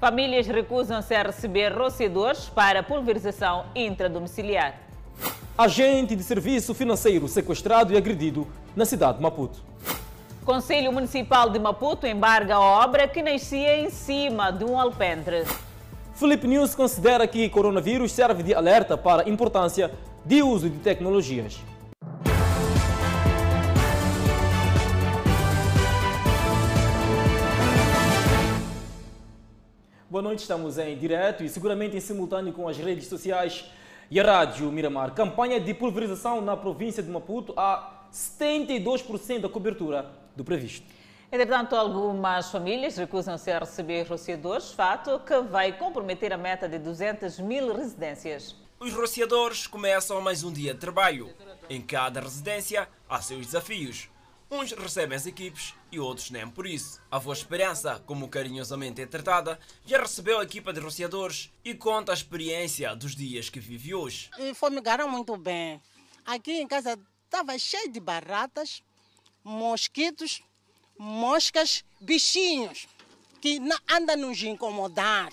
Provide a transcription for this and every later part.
Famílias recusam-se a receber rociadores para pulverização intradomiciliar. Agente de serviço financeiro sequestrado e agredido na cidade de Maputo. Conselho Municipal de Maputo embarga a obra que nascia em cima de um alpendre. Felipe News considera que coronavírus serve de alerta para a importância de uso de tecnologias. Boa noite, estamos em direto e seguramente em simultâneo com as redes sociais e a Rádio Miramar. Campanha de pulverização na província de Maputo a 72% da cobertura do previsto. Entretanto, algumas famílias recusam-se a receber rociadores, fato que vai comprometer a meta de 200 mil residências. Os rociadores começam mais um dia de trabalho. Em cada residência há seus desafios. Uns recebem as equipes e outros nem por isso. A Voz Esperança, como carinhosamente é tratada, já recebeu a equipa de rociadores e conta a experiência dos dias que vive hoje. E fumigaram muito bem. Aqui em casa estava cheio de baratas, mosquitos, moscas, bichinhos que andam nos incomodar.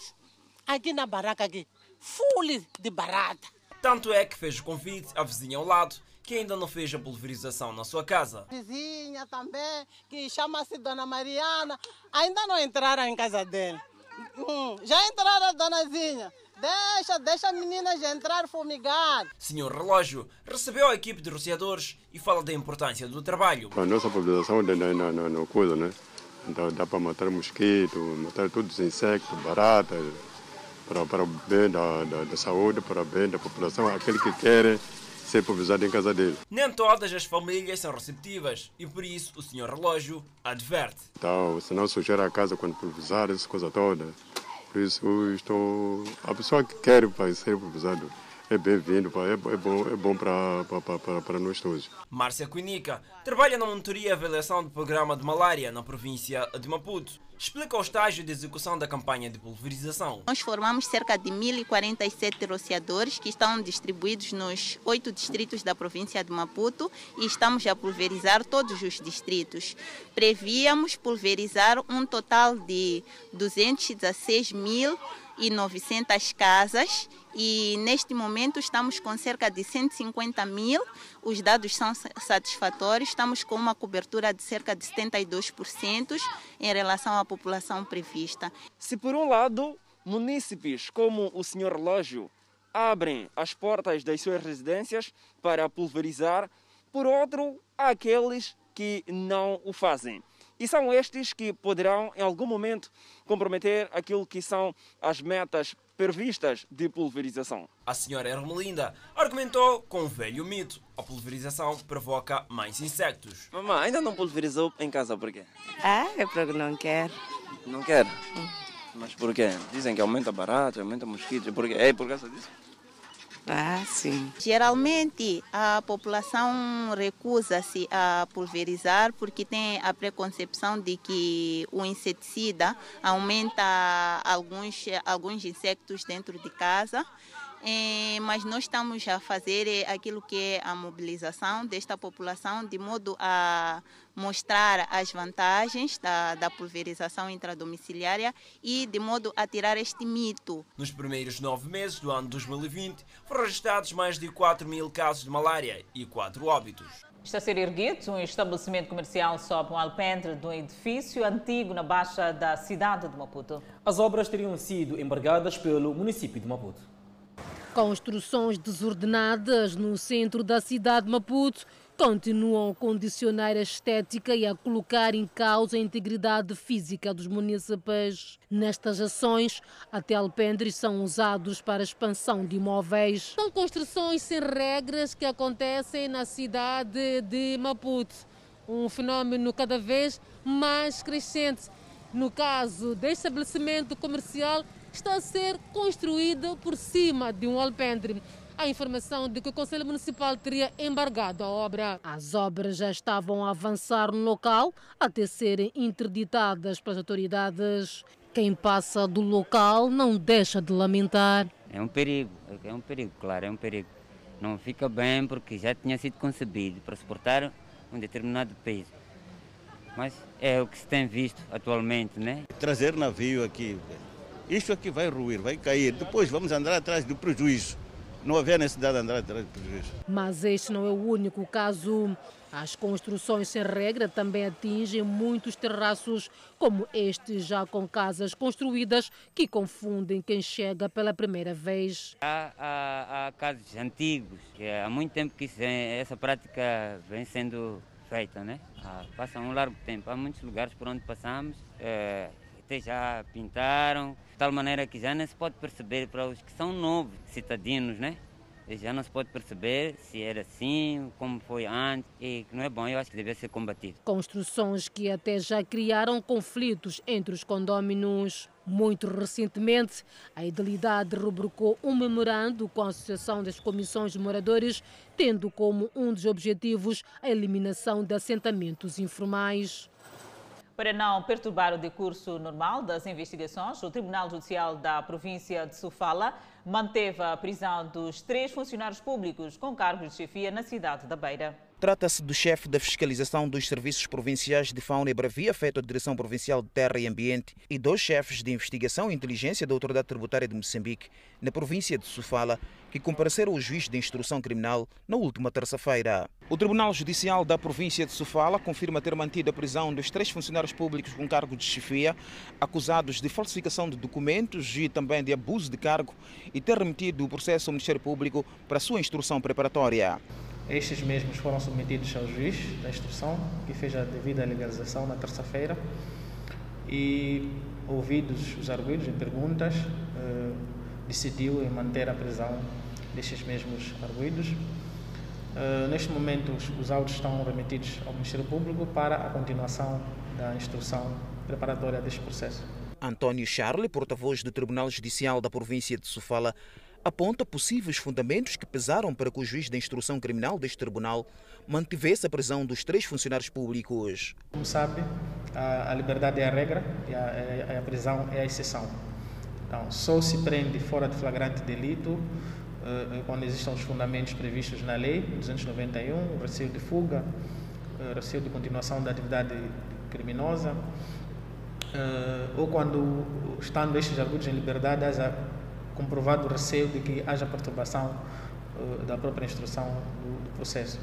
Aqui na barraca aqui, full de barata. Tanto é que fez o convite à vizinha ao lado que ainda não fez a pulverização na sua casa. Vizinha também, que chama-se Dona Mariana, ainda não entraram em casa dele. Hum, já entraram a Donazinha. Deixa, deixa as meninas entrar fumigar. Senhor Relógio recebeu a equipe de rociadores e fala da importância do trabalho. A nossa pulverização não, não, não, não coisa, né? Então dá para matar mosquito, matar todos os insectos, baratas, para, para o bem da, da, da saúde, para o bem da população, aquele que quer ser pulverizado em casa dele. Nem todas as famílias são receptivas e por isso o senhor relógio adverte. Então, se não sujar a casa quando pulverizar, essa coisa toda. Por isso, eu estou... a pessoa que quer vai ser pulverizado é bem-vindo, é, é bom, é bom para, para, para nós todos. Márcia Quinica trabalha na monitoria e avaliação do programa de malária na província de Maputo. Explica o estágio de execução da campanha de pulverização. Nós formamos cerca de 1.047 rociadores que estão distribuídos nos oito distritos da província de Maputo e estamos a pulverizar todos os distritos. Prevíamos pulverizar um total de 216 mil e 900 casas e neste momento estamos com cerca de 150 mil. Os dados são satisfatórios, estamos com uma cobertura de cerca de 72% em relação à população prevista. Se por um lado, munícipes como o Senhor Relógio abrem as portas das suas residências para pulverizar, por outro, há aqueles que não o fazem. E são estes que poderão, em algum momento, comprometer aquilo que são as metas previstas de pulverização. A senhora Ermelinda argumentou com um velho mito. A pulverização provoca mais insectos. Mamãe, ainda não pulverizou em casa por quê? Ah, é porque não quer. Não quer? Hum. Mas por quê? Dizem que aumenta barato, aumenta mosquitos. Por quê? É por causa disso? Ah, sim. Geralmente a população recusa-se a pulverizar porque tem a preconcepção de que o inseticida aumenta alguns, alguns insectos dentro de casa é, mas nós estamos a fazer é, aquilo que é a mobilização desta população, de modo a mostrar as vantagens da, da pulverização intradomiciliária e de modo a tirar este mito. Nos primeiros nove meses do ano 2020, foram registrados mais de 4 mil casos de malária e 4 óbitos. Está a ser erguido um estabelecimento comercial sob um alpendre de um edifício antigo na baixa da cidade de Maputo. As obras teriam sido embargadas pelo município de Maputo. Construções desordenadas no centro da cidade de Maputo continuam a condicionar a estética e a colocar em causa a integridade física dos municípios. Nestas ações, até alpendres são usados para a expansão de imóveis. São construções sem regras que acontecem na cidade de Maputo. Um fenômeno cada vez mais crescente. No caso deste estabelecimento comercial, está a ser construída por cima de um alpendre. A informação de que o Conselho Municipal teria embargado a obra. As obras já estavam a avançar no local até serem interditadas pelas autoridades. Quem passa do local não deixa de lamentar. É um perigo, é um perigo, claro, é um perigo. Não fica bem porque já tinha sido concebido para suportar um determinado peso. Mas é o que se tem visto atualmente, né? Trazer navio aqui Isto aqui vai ruir, vai cair. Depois vamos andar atrás do prejuízo. Não havia necessidade de andar atrás do prejuízo. Mas este não é o único caso. As construções sem regra também atingem muitos terraços, como este, já com casas construídas que confundem quem chega pela primeira vez. Há, há, há casos antigos, que há muito tempo que essa prática vem sendo feita, né? Ah, passa um largo tempo. Há muitos lugares por onde passamos, é, até já pintaram, de tal maneira que já não se pode perceber para os que são novos cidadãos, né? já não se pode perceber se era assim, como foi antes, e não é bom, eu acho que deve ser combatido. Construções que até já criaram conflitos entre os condóminos. Muito recentemente, a Idilidade rubricou um memorando com a Associação das Comissões de Moradores, tendo como um dos objetivos a eliminação de assentamentos informais. Para não perturbar o decurso normal das investigações, o Tribunal Judicial da província de Sofala manteve a prisão dos três funcionários públicos com cargos de chefia na cidade da Beira. Trata-se do chefe da fiscalização dos serviços provinciais de fauna e bravia, feito à Direção Provincial de Terra e Ambiente, e dois chefes de investigação e inteligência da Autoridade Tributária de Moçambique, na província de Sofala, que compareceram ao juiz de instrução criminal na última terça-feira. O Tribunal Judicial da província de Sofala confirma ter mantido a prisão dos três funcionários públicos com cargo de chefia, acusados de falsificação de documentos e também de abuso de cargo, e ter remetido o processo ao Ministério Público para sua instrução preparatória. Estes mesmos foram submetidos ao juiz da instrução, que fez a devida legalização na terça-feira, e, ouvidos os arguidos em perguntas, eh, decidiu em manter a prisão destes mesmos arguidos. Uh, neste momento, os, os autos estão remetidos ao Ministério Público para a continuação da instrução preparatória deste processo. António Charle, porta-voz do Tribunal Judicial da província de Sofala, aponta possíveis fundamentos que pesaram para que o juiz da instrução criminal deste tribunal mantivesse a prisão dos três funcionários públicos. Como sabe, a, liberdade é a regra e a, a, é, é a, prisão é a exceção. Então, só se prende fora de flagrante delito uh, quando existam os fundamentos previstos na lei 291, receio de fuga, uh, receio de continuação da atividade criminosa, ou quando, estando estes arguidos em liberdade, haja comprovado o receio de que haja perturbação uh, da própria instrução do, do, processo.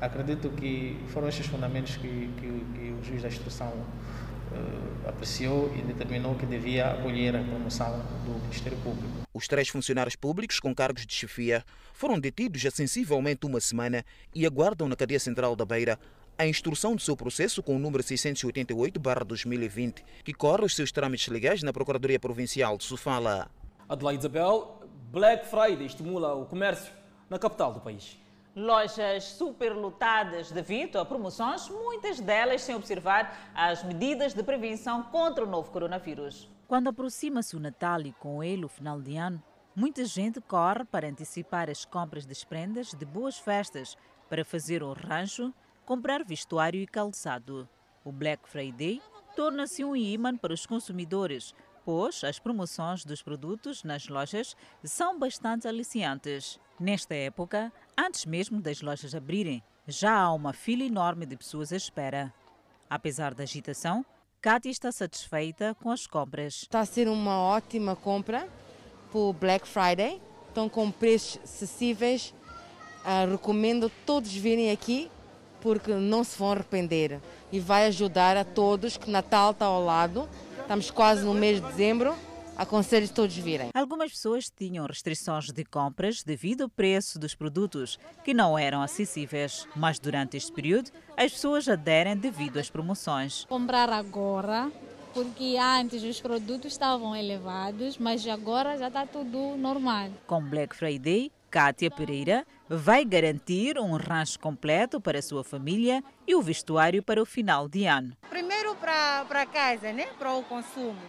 Acredito que foram estes fundamentos que, que, que o juiz da instrução uh, apreciou e determinou que devia acolher a promoção do Ministério Público. Os três funcionários públicos com cargos de chefia foram detidos há sensivelmente uma semana e aguardam na cadeia central da Beira a instrução do seu processo com o número 688-2020, que corre os seus trâmites legais na Procuradoria Provincial de Sofala. Adelaide Isabel, Black Friday estimula o comércio na capital do país. Lojas superlotadas devido a promoções, muitas delas sem observar as medidas de prevenção contra o novo coronavírus. Quando aproxima-se o Natal e com ele o final de ano, muita gente corre para antecipar as compras das prendas de boas festas, para fazer o rancho, comprar vestuário e calçado. O Black Friday torna-se um imã para os consumidores, pois as promoções dos produtos nas lojas são bastante aliciantes. Nesta época, antes mesmo das lojas abrirem, já há uma fila enorme de pessoas à espera. Apesar da agitação, Kátia está satisfeita com as compras. Está a ser uma ótima compra para o Black Friday. Estão com preços acessíveis. Uh, recomendo todos virem aqui porque não se vão arrepender e vai ajudar a todos que Natal está ao lado Estamos quase no mês de dezembro. Aconselho todos virem. Algumas pessoas tinham restrições de compras devido ao preço dos produtos, que não eram acessíveis. Mas durante este período, as pessoas aderem devido às promoções. Comprar agora, porque antes os produtos estavam elevados, mas agora já está tudo normal. Com Black Friday, Kátia Pereira vai garantir um rancho completo para a sua família e o vestuário para o final de ano. Primeiro para casa, né? para o consumo.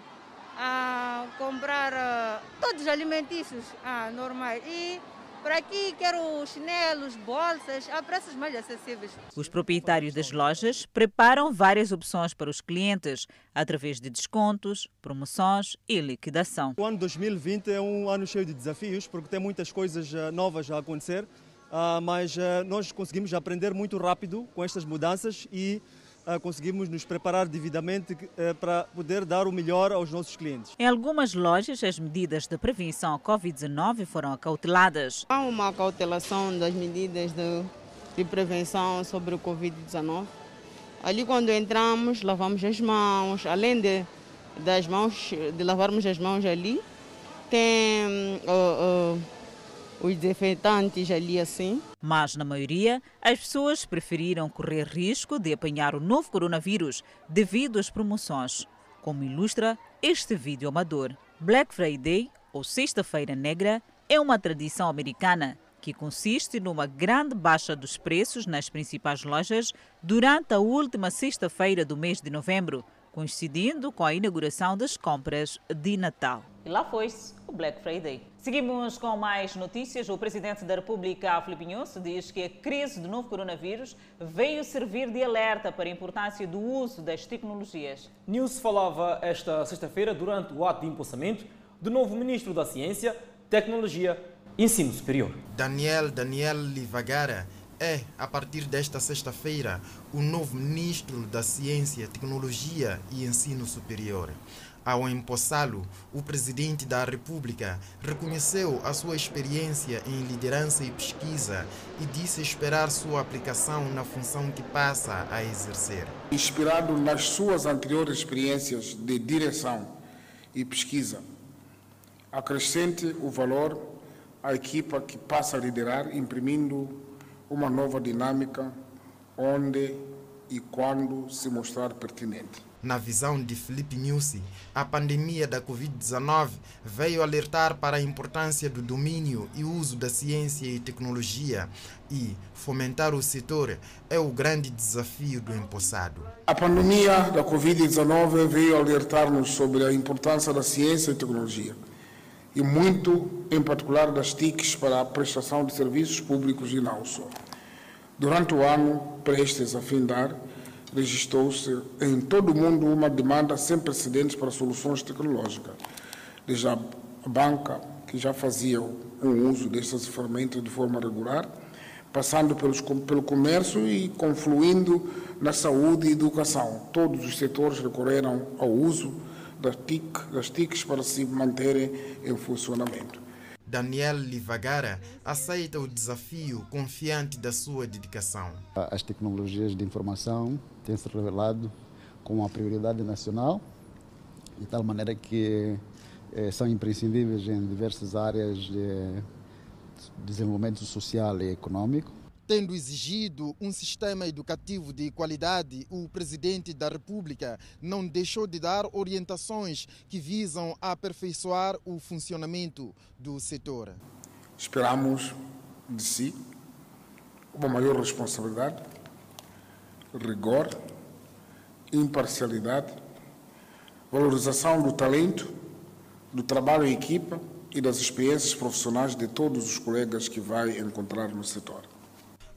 Ah, comprar ah, todos os alimentícios ah, normais. E por aqui quero chinelos, bolsas, a preços mais acessíveis. Os proprietários das lojas preparam várias opções para os clientes, através de descontos, promoções e liquidação. O ano 2020 é um ano cheio de desafios, porque tem muitas coisas ah, novas a acontecer, ah, mas ah, nós conseguimos aprender muito rápido com estas mudanças e conseguimos nos preparar devidamente uh, para poder dar o melhor aos nossos clientes. Em algumas lojas, as medidas de prevenção à Covid-19 foram acauteladas. Há uma acautelação das medidas de, de prevenção sobre o Covid-19. Ali, quando entramos, lavamos as mãos, além de, das mãos, de lavarmos as mãos ali, tem uh, uh, os desinfetantes ali assim. Mas, na maioria, as pessoas preferiram correr risco de apanhar o novo coronavírus devido às promoções, como ilustra este vídeo amador. Black Friday, ou Sexta-feira Negra, é uma tradição americana que consiste numa grande baixa dos preços nas principais lojas durante a última sexta-feira do mês de novembro, coincidindo com a inauguração das compras de Natal. E lá foi-se o Black Friday. Seguimos com mais notícias. O presidente da República, Filipe Nunes, diz que a crise do novo coronavírus veio servir de alerta para a importância do uso das tecnologias. Nunes falava esta sexta-feira durante o ato de impulsamento do novo ministro da Ciência, Tecnologia e Ensino Superior. Daniel Daniel Livagara é, a partir desta sexta-feira, o novo ministro da Ciência, Tecnologia e Ensino Superior. Ao empossá-lo, o presidente da República reconheceu a sua experiência em liderança e pesquisa e disse esperar sua aplicação na função que passa a exercer. Inspirado nas suas anteriores experiências de direção e pesquisa, acrescente o valor à equipa que passa a liderar, imprimindo uma nova dinâmica onde e quando se mostrar pertinente. Na visão de Felipe Nussi, a pandemia da Covid-19 veio alertar para a importância do domínio e uso da ciência e tecnologia e fomentar o setor é o grande desafio do empossado. A pandemia da Covid-19 veio alertar-nos sobre a importância da ciência e tecnologia e muito, em particular, das TICs para a prestação de serviços públicos e não só. Durante o ano prestes a findar, registrou-se em todo o mundo uma demanda sem precedentes para soluções tecnológicas. Desde a banca, que já fazia um uso destas ferramentas de forma regular, passando pelos, pelo comércio e confluindo na saúde e educação. Todos os setores recorreram ao uso das, TIC, das TICs para se manterem em funcionamento. Daniel Livagara aceita o desafio confiante da sua dedicação. As tecnologias de informação têm se revelado como uma prioridade nacional, de tal maneira que eh, são imprescindíveis em diversas áreas de desenvolvimento social e econômico. Tendo exigido um sistema educativo de qualidade, o presidente da República não deixou de dar orientações que visam aperfeiçoar o funcionamento do setor. Esperamos de si uma maior responsabilidade, rigor, imparcialidade, valorização do talento, do trabalho em equipa e das experiências profissionais de todos os colegas que vai encontrar no setor.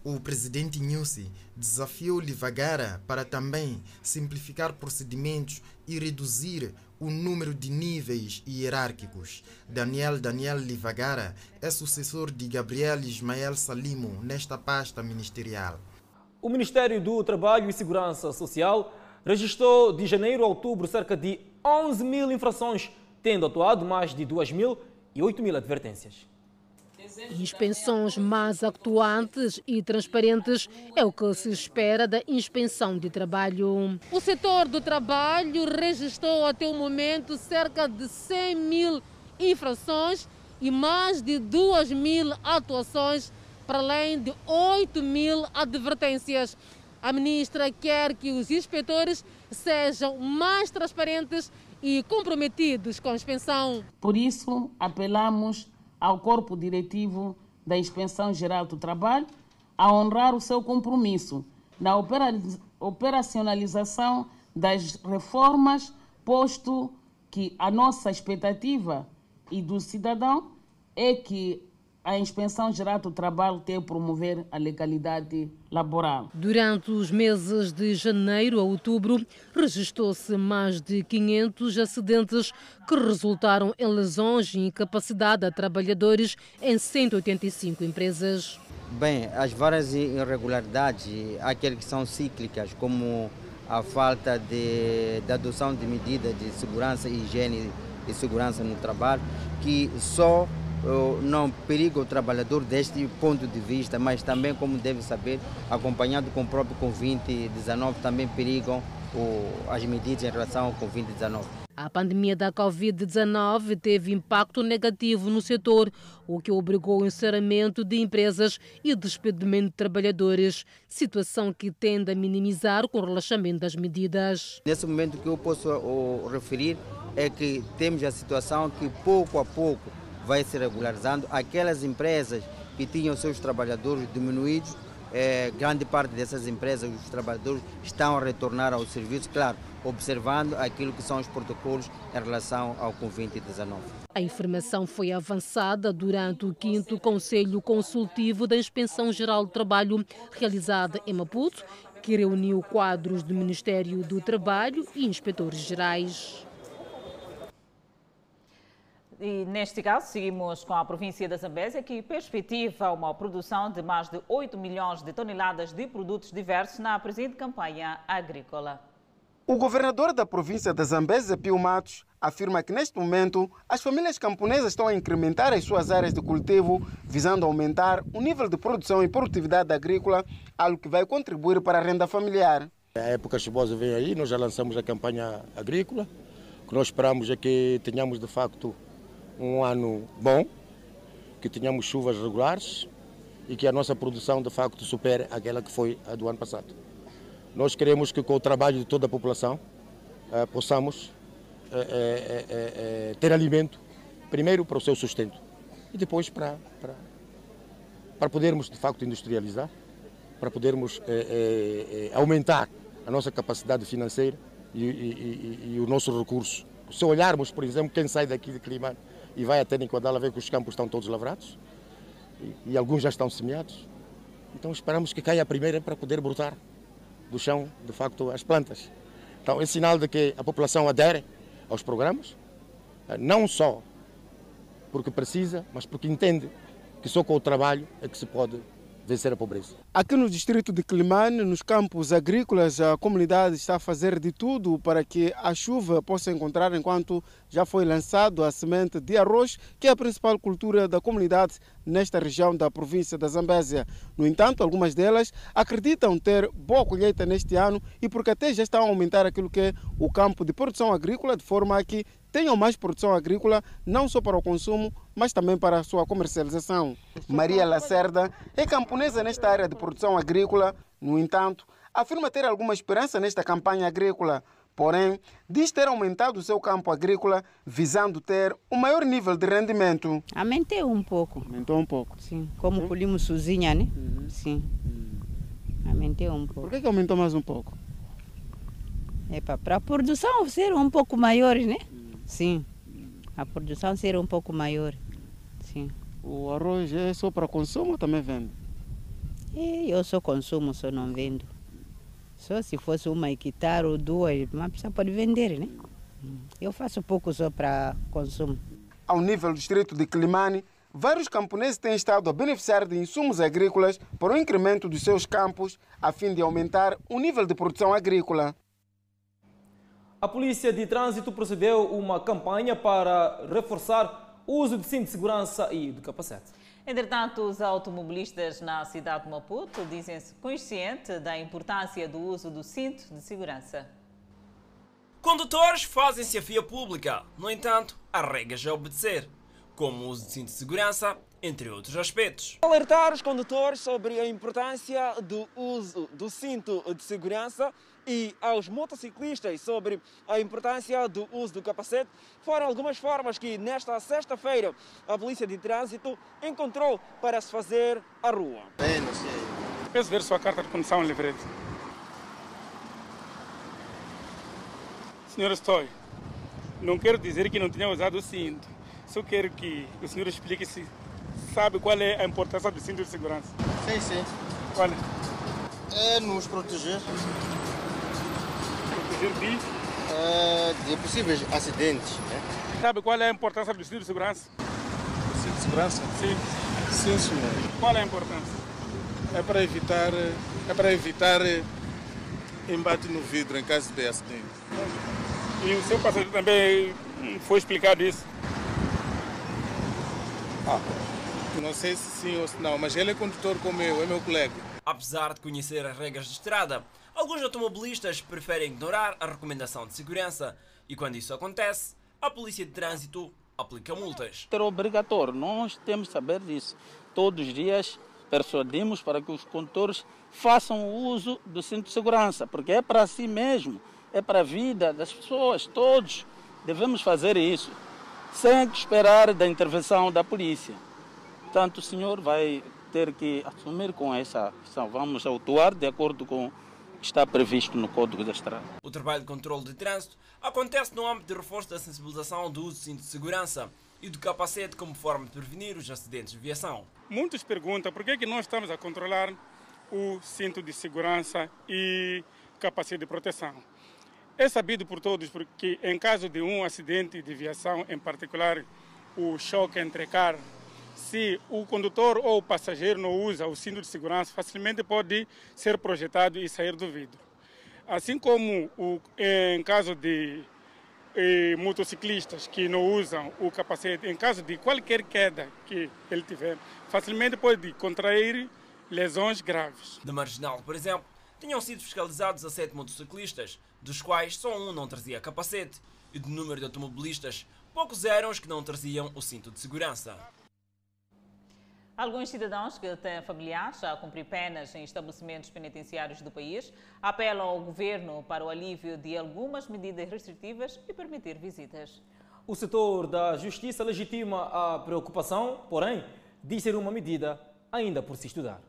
O presidente Nussi desafiou Livagara para também simplificar procedimentos e reduzir o número de níveis hierárquicos. Daniel Daniel Livagara é sucessor de Gabriel Ismael Salimo nesta pasta ministerial. O Ministério do Trabalho e Segurança Social registrou de janeiro a outubro cerca de 11 mil infrações, tendo atuado mais de 2 mil e 8 mil advertências. Inspeções mais atuantes e transparentes é o que se espera da inspeção de trabalho. O setor do trabalho registrou até o momento cerca de 100 mil infrações e mais de 2 mil atuações, para além de 8 mil advertências. A ministra quer que os inspetores sejam mais transparentes e comprometidos com a inspeção. Por isso, apelamos ao corpo diretivo da Inspeção Geral do Trabalho a honrar o seu compromisso na operacionalização das reformas, posto que a nossa expectativa e do cidadão é que a Inspeção Geral do Trabalho tem promover a legalidade laboral. Durante os meses de janeiro a outubro, registrou-se mais de 500 acidentes que resultaram em lesões e incapacidade a trabalhadores em 185 empresas. Bem, as várias irregularidades, aquelas que são cíclicas, como a falta de, de adoção de medidas de segurança e higiene e segurança no trabalho, que só não periga o trabalhador deste ponto de vista, mas também, como deve saber, acompanhado com o próprio Covid-19, também perigam as medidas em relação ao Covid-19. A pandemia da Covid-19 teve impacto negativo no setor, o que obrigou o encerramento de empresas e o despedimento de trabalhadores, situação que tende a minimizar com o relaxamento das medidas. Nesse momento, o que eu posso referir é que temos a situação que pouco a pouco vai se regularizando. Aquelas empresas que tinham seus trabalhadores diminuídos, é, grande parte dessas empresas, os trabalhadores estão a retornar ao serviço, claro, observando aquilo que são os protocolos em relação ao Covid-19. A informação foi avançada durante o 5 Conselho Consultivo da Inspeção Geral do Trabalho, realizada em Maputo, que reuniu quadros do Ministério do Trabalho e inspetores gerais. E neste caso, seguimos com a província da Zambésia, que perspectiva uma produção de mais de 8 milhões de toneladas de produtos diversos na presente campanha agrícola. O governador da província da Zambésia, Pio Matos, afirma que neste momento as famílias camponesas estão a incrementar as suas áreas de cultivo, visando aumentar o nível de produção e produtividade agrícola, algo que vai contribuir para a renda familiar. A época chuvosa vem aí, nós já lançamos a campanha agrícola. O que nós esperamos é que tenhamos de facto um ano bom, que tenhamos chuvas regulares e que a nossa produção de facto supere aquela que foi a do ano passado. Nós queremos que com o trabalho de toda a população eh, possamos eh, eh, ter alimento, primeiro para o seu sustento e depois para, para, para podermos de facto industrializar, para podermos aumentar a nossa capacidade financeira e, e, e, e o nosso recurso. Se olharmos, por exemplo, quem sai daqui de Climane e vai até Nicodala ver que os campos estão todos lavrados e, e, alguns já estão semeados. Então esperamos que caia a primeira para poder brotar do chão, de facto, as plantas. Então é sinal de que a população adere aos programas, eh, não só porque precisa, mas porque entende que só com o trabalho é que se pode vencer a pobreza. Aqui no distrito de Climane, nos campos agrícolas, a comunidade está a fazer de tudo para que a chuva possa encontrar enquanto já foi lançado a semente de arroz, que é a principal cultura da comunidade nesta região da província da Zambésia. No entanto, algumas delas acreditam ter boa colheita neste ano e porque até já estão a aumentar aquilo que é o campo de produção agrícola, de forma que tenham mais produção agrícola, não só para o consumo, mas também para a sua comercialização. Maria Lacerda é camponesa nesta área de produção agrícola, no entanto, afirma ter alguma esperança nesta campanha agrícola. Porém, diz ter aumentado o seu campo agrícola visando ter um maior nível de rendimento. Aumentei um pouco. Aumentou um pouco? Sim. Como colhemos sozinha, né? Uhum. Sim. Aumentei um pouco. Por que, que aumentou mais um pouco? É para a produção ser um pouco maior, né? Sim. A produção ser um pouco maior. Sim. O arroz é só para consumo ou também vende? E eu só consumo, só não vendo. Só se fosse uma hectare ou duas, uma pessoa pode vender, né? Eu faço pouco só para consumo. Ao nível do distrito de Climane, vários camponeses têm estado a beneficiar de insumos agrícolas para o incremento dos seus campos, a fim de aumentar o nível de produção agrícola. A Polícia de Trânsito procedeu uma campanha para reforçar uso de cinto de segurança e de capacete. Entretanto, os automobilistas na cidade de Maputo dizem-se conscientes da importância do uso do cinto de segurança. Condutores fazem-se a via pública, no entanto, há regras a obedecer, como o uso de cinto de segurança, entre outros aspectos. Alertar os condutores sobre a importância do uso do cinto de segurança e aos motociclistas sobre a importância do uso do capacete foram algumas formas que nesta sexta-feira a Polícia de Trânsito encontrou para se fazer a rua. Bem, não sei. Peço ver sua carta de condução livre. Senhor Stoy, não quero dizer que não tenha usado o cinto. Só quero que o senhor explique se sabe qual é a importância do cinto de segurança. Sim, sim. Qual é? É nos proteger de? Uh, de possíveis acidentes. Né? Sabe qual é a importância do cinto de segurança? Do cinto de segurança? Sim. Sim, senhor. Qual é a importância? É para evitar, é para evitar embate no vidro em caso de acidente. E o seu passageiro também foi explicado isso? Ah, não sei se sim ou se não, mas ele é condutor como eu, é meu colega. Apesar de conhecer as regras de estrada, alguns automobilistas preferem ignorar a recomendação de segurança e quando isso acontece, a polícia de trânsito aplica multas. É obrigatório, nós temos que saber disso. Todos os dias persuadimos para que os condutores façam uso do cinto de segurança, porque é para si mesmo, é para a vida das pessoas, todos devemos fazer isso, sem esperar da intervenção da polícia. Portanto, o senhor vai ter que assumir com essa ação. Vamos autuar de acordo com está previsto no Código da Estrada. O trabalho de controle de trânsito acontece no âmbito de reforço da sensibilização do uso do cinto de segurança e do capacete como forma de prevenir os acidentes de viação. Muitos perguntam por que, é que nós estamos a controlar o cinto de segurança e capacete de proteção. É sabido por todos porque em caso de um acidente de viação, em particular o choque entre carros, se o condutor ou o passageiro não usa o cinto de segurança, facilmente pode ser projetado e sair do vidro. Assim como o, em caso de eh, motociclistas que não usam o capacete, em caso de qualquer queda que ele tiver, facilmente pode contrair lesões graves. De Marginal, por exemplo, tinham sido fiscalizados a sete motociclistas, dos quais só um não trazia capacete, e do número de automobilistas, poucos eram os que não traziam o cinto de segurança. Alguns cidadãos que têm familiares a cumprir penas em estabelecimentos penitenciários do país apelam ao governo para o alívio de algumas medidas restritivas e permitir visitas. O setor da justiça legitima a preocupação, porém, diz ser uma medida ainda por se estudar.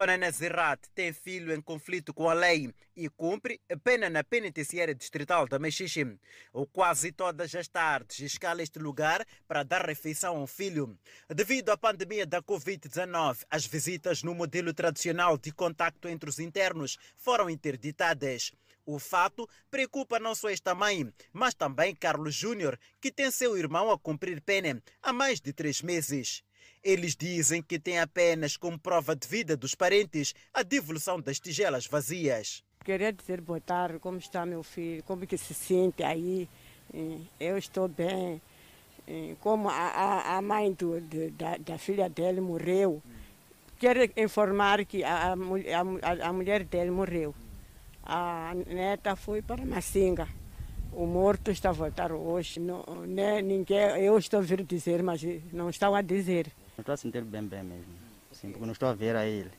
Ana Zerrat tem filho em conflito com a lei e cumpre pena na penitenciária distrital da Mexixe. Ou quase todas as tardes escala este lugar para dar refeição ao filho. Devido à pandemia da Covid-19, as visitas no modelo tradicional de contacto entre os internos foram interditadas. O fato preocupa não só esta mãe, mas também Carlos Júnior, que tem seu irmão a cumprir pena há mais de três meses. Eles dizem que têm apenas como prova de vida dos parentes a devolução das tigelas vazias. Queria dizer boa tarde, como está meu filho, como que se sente aí. Eu estou bem. Como a, a mãe do, da, da, filha dele morreu, quero informar que a, a, a mulher dele morreu. A neta foi para Massinga. O morto está a voltar hoje. Não, né, ninguém, eu estou a vir dizer, mas não estão a dizer. Não estou a sentir bem, bem mesmo. Sim, porque não estou a ver a ele.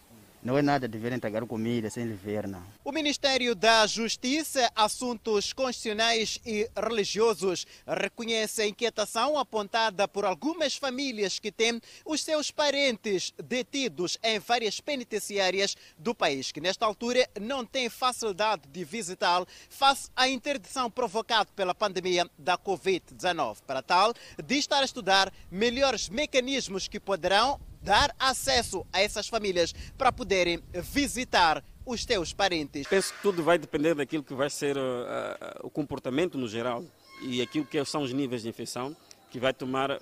Não é nada de vir entregar comida sem ele ver, não. O Ministério da Justiça, Assuntos Constitucionais e Religiosos reconhece a inquietação apontada por algumas famílias que têm os seus parentes detidos em várias penitenciárias do país, que nesta altura não têm facilidade de visitá-lo face à interdição provocada pela pandemia da Covid-19. Para tal, de estar a estudar melhores mecanismos que poderão dar acesso a essas famílias para poderem visitar os teus parentes. Penso que tudo vai depender daquilo que vai ser uh, uh, o comportamento no geral e aquilo que são os níveis de infecção que vai tomar, uh,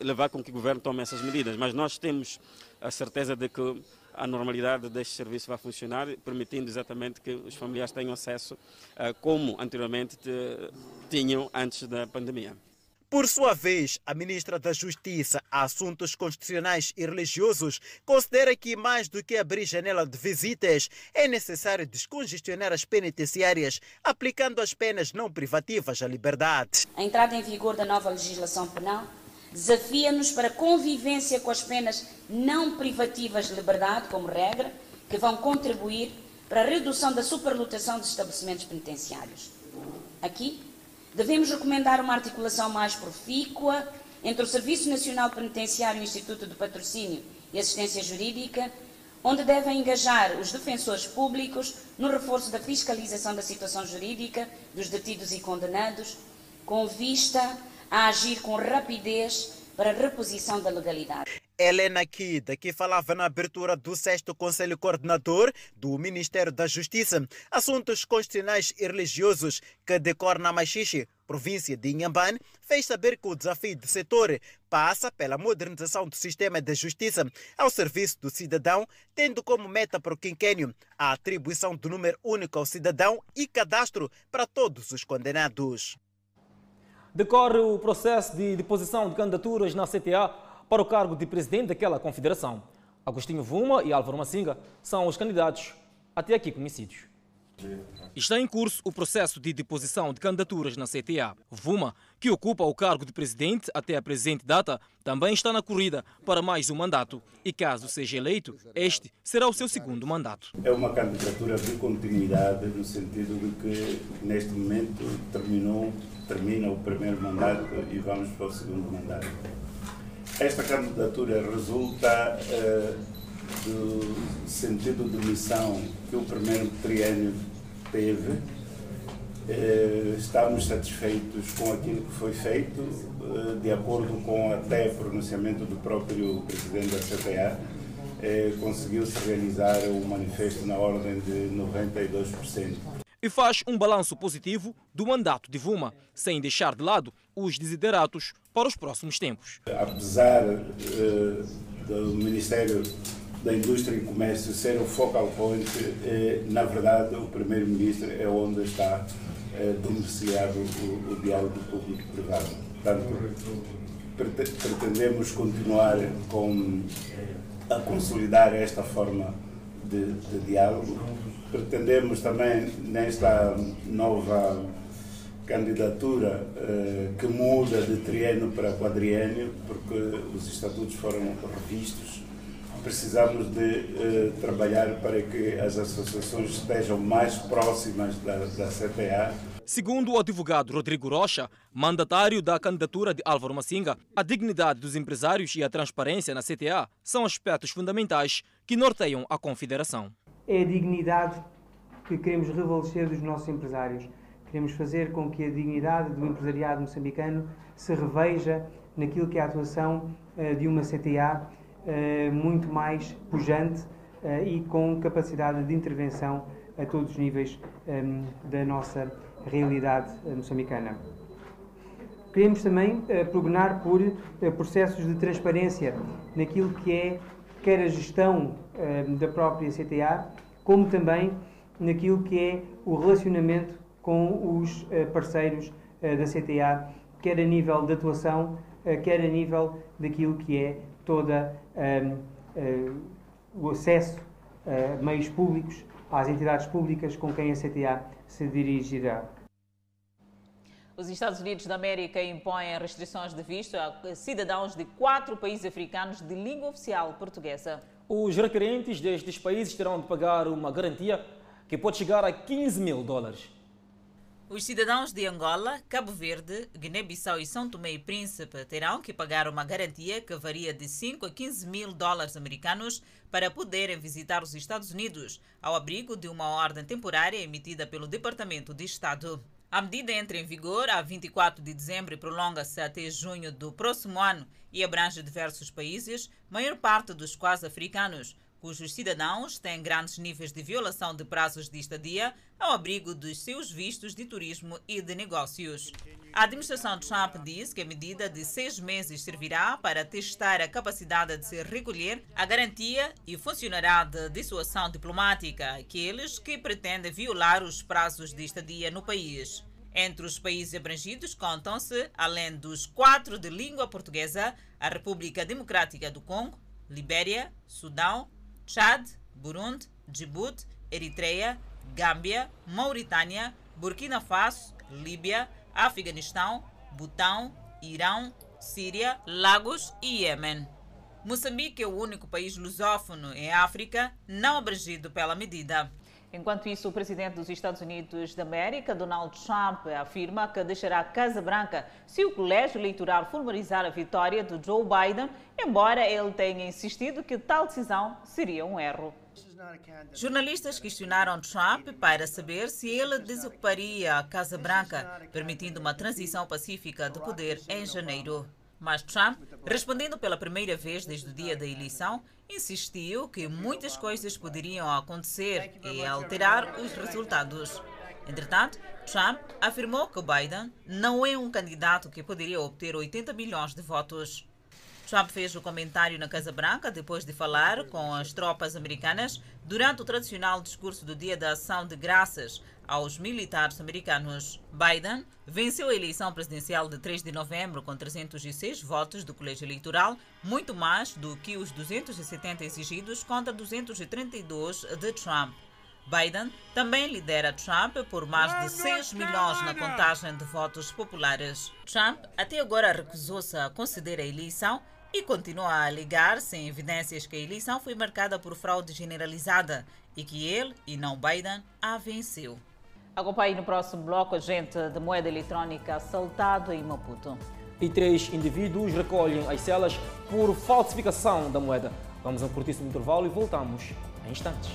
levar com que o governo tome essas medidas. Mas nós temos a certeza de que a normalidade deste serviço vai funcionar, permitindo exatamente que os familiares tenham acesso como anteriormente tinham antes da pandemia. Por sua vez, a ministra da Justiça, Assuntos Constitucionais e Religiosos considera que, mais do que abrir janela de visitas, é necessário descongestionar as penitenciárias, aplicando as penas não privativas à liberdade. A entrada em vigor da nova legislação penal desafia-nos para convivência com as penas não privativas de liberdade, como regra, que vão contribuir para a redução da superlotação dos estabelecimentos penitenciários. Aqui, devemos recomendar uma articulação mais profícua entre o Serviço Nacional Penitenciário e o Instituto de Patrocínio e Assistência Jurídica, onde devem engajar os defensores públicos no reforço da fiscalização da situação jurídica dos detidos e condenados, com vista a agir com rapidez para a reposição da legalidade. Helena Kida, que falava na abertura do sexto Conselho Coordenador do Ministério da Justiça, Assuntos Constitucionais e Religiosos, que decorre na Machixe, província de Inhambane, fez saber que o desafio do setor passa pela modernização do sistema de justiça ao serviço do cidadão, tendo como meta para o quinquênio a atribuição do número único ao cidadão e cadastro para todos os condenados. Decorre o processo de deposição de candidaturas na CTA para o cargo de presidente daquela confederação. Agostinho Vuma e Álvaro Massinga são os candidatos até aqui conhecidos. Está em curso o processo de deposição de candidaturas na CTA. Vuma, que ocupa o cargo de presidente até a presente data, também está na corrida para mais um mandato. E caso seja eleito, este será o seu segundo mandato. É uma candidatura de continuidade, no sentido de que, neste momento, terminou, termina o primeiro mandato e vamos para o segundo mandato. Esta candidatura resulta uh, do sentido de missão que o primeiro triênio teve. Uh, estamos satisfeitos com aquilo que foi feito, uh, de acordo com até pronunciamento do próprio presidente da CTA, conseguiu-se realizar o manifesto na ordem de 92% e faz um balanço positivo do mandato de Vuma, sem deixar de lado os desideratos para os próximos tempos. Apesar uh, do Ministério da Indústria e Comércio ser o focal point, eh, na verdade o Primeiro-Ministro é onde está eh, o, o diálogo público-privado. Portanto, pretendemos continuar com, a consolidar esta forma de, de diálogo pretendemos também nesta nova candidatura eh, que muda de triênio para quadriênio, porque os estatutos foram revistos. Precisamos de eh, trabalhar para que as associações estejam mais próximas da, da CTA. Segundo o advogado Rodrigo Rocha, mandatário da candidatura de Álvaro Massinga, a dignidade dos empresários e a transparência na CTA são aspectos fundamentais que norteiam a confederação é a dignidade que queremos revalecer dos nossos empresários. Queremos fazer com que a dignidade do empresariado moçambicano se reveja naquilo que é a atuação uh, de uma CTA uh, muito mais pujante uh, e com capacidade de intervenção a todos os níveis um, da nossa realidade moçambicana. Queremos também prognar por processos de transparência naquilo que é quer a gestão uh, da própria CTA, como também naquilo que é o relacionamento com os uh, parceiros uh, da CTA, quer a nível de atuação, quer a nível daquilo que é toda o acesso a meios públicos, às entidades públicas com quem a CTA se dirigirá. Os Estados Unidos da América impõem restrições de visto a cidadãos de quatro países africanos de língua oficial portuguesa. Os requerentes destes países terão de pagar uma garantia que pode chegar a 15 mil dólares. Os cidadãos de Angola, Cabo Verde, Guiné-Bissau e São Tomé e Príncipe terão que pagar uma garantia que varia de 5 a 15 mil dólares americanos para poderem visitar os Estados Unidos, ao abrigo de uma ordem temporária emitida pelo Departamento de Estado. A medida entra em vigor a 24 de dezembro e prolonga-se até junho do próximo ano e abrange diversos países, maior parte dos quais africanos, cujos cidadãos têm grandes níveis de violação de prazos de estadia ao abrigo dos seus vistos de turismo e de negócios. A administração Trump diz que a medida de seis meses servirá para testar a capacidade de se recolher a garantia e funcionará de dissuasão diplomática àqueles que pretendem violar os prazos de estadia no país. Entre os países abrangidos contam-se, além dos quatro de língua portuguesa, a República Democrática do Congo, Libéria, Sudão, Chad, Burundi, Djibouti, Eritreia, Gâmbia, Mauritânia, Burkina Faso, Líbia, Afeganistão, Butão, Irão, Síria, Lagos e Iêmen. Moçambique é o único país lusófono em África não abrangido pela medida. Enquanto isso, o presidente dos Estados Unidos da América, Donald Trump, afirma que deixará a Casa Branca se o colégio eleitoral formalizar a vitória de Joe Biden, embora ele tenha insistido que tal decisão seria um erro. Jornalistas questionaram Trump para saber se ele desocuparia a Casa Branca, permitindo uma transição pacífica de poder em janeiro. Mas Trump, respondendo pela primeira vez desde o dia da eleição, insistiu que muitas coisas poderiam acontecer e alterar os resultados. Entretanto, Trump afirmou que Biden não é um candidato que poderia obter 80 milhões de votos. Trump fez o comentário na Casa Branca depois de falar com as tropas americanas durante o tradicional discurso do Dia da Ação de Graças aos militares americanos. Biden venceu a eleição presidencial de 3 de novembro com 306 votos do colégio eleitoral, muito mais do que os 270 exigidos contra 232 de Trump. Biden também lidera Trump por mais de 6 milhões na contagem de votos populares. Trump até agora recusou-se a conceder a eleição e continua a alegar, sem evidências, que a eleição foi marcada por fraude generalizada e que ele, e não Biden, a venceu. Acompanhe no próximo bloco agente de moeda eletrónica assaltado em Maputo. E três indivíduos recolhem as celas por falsificação da moeda. Vamos a um curtíssimo intervalo e voltamos em instantes.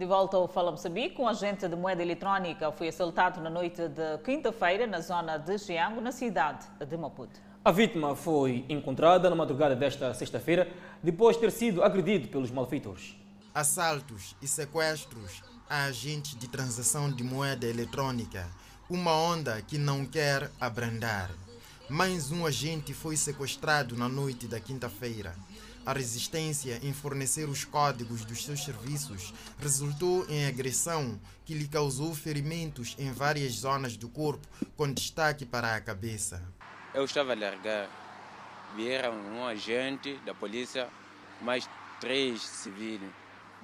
De volta ao Fala Moçambique, um agente de moeda eletrónica foi assaltado na noite de quinta-feira na zona de Giango, na cidade de Maputo. A vítima foi encontrada na madrugada desta sexta-feira, depois de ter sido agredido pelos malfeitores. Assaltos e sequestros a agentes de transação de moeda eletrônica, uma onda que não quer abrandar. Mais um agente foi sequestrado na noite da quinta-feira. A resistência em fornecer os códigos dos seus serviços resultou em agressão que lhe causou ferimentos em várias zonas do corpo, com destaque para a cabeça. Eu estava a largar. Vieram um agente da polícia, mais três civis.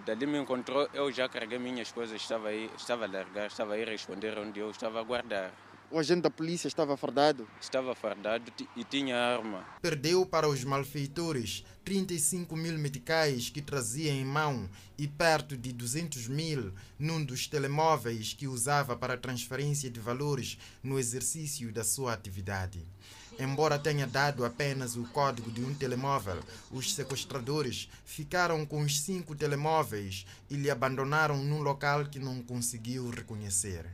Dali me encontrou, eu já carreguei minhas coisas, estava aí, estava a largar, estava aí a responder onde eu estava a guardar. O agente da polícia estava fardado? Estava fardado e tinha arma. Perdeu para os malfeitores 35 mil meticais que trazia em mão e perto de 200 mil num dos telemóveis que usava para transferência de valores no exercício da sua atividade. Embora tenha dado apenas o código de um telemóvel, os sequestradores ficaram com os cinco telemóveis e lhe abandonaram num local que não conseguiu reconhecer.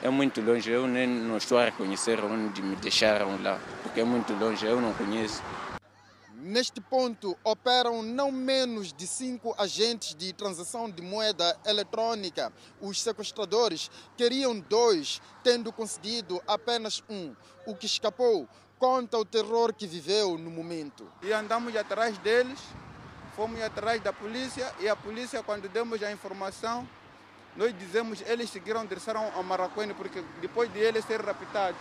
É muito longe, eu nem não estou a reconhecer onde me deixaram lá, porque é muito longe, eu não conheço. Neste ponto, operam não menos de cinco agentes de transação de moeda eletrônica. Os sequestradores queriam dois, tendo conseguido apenas um. O que escapou conta o terror que viveu no momento. E andamos atrás deles, fomos atrás da polícia e a polícia, quando demos a informação, nós dizemos eles seguiram, desceram a Maracuene, porque depois de eles ser raptados,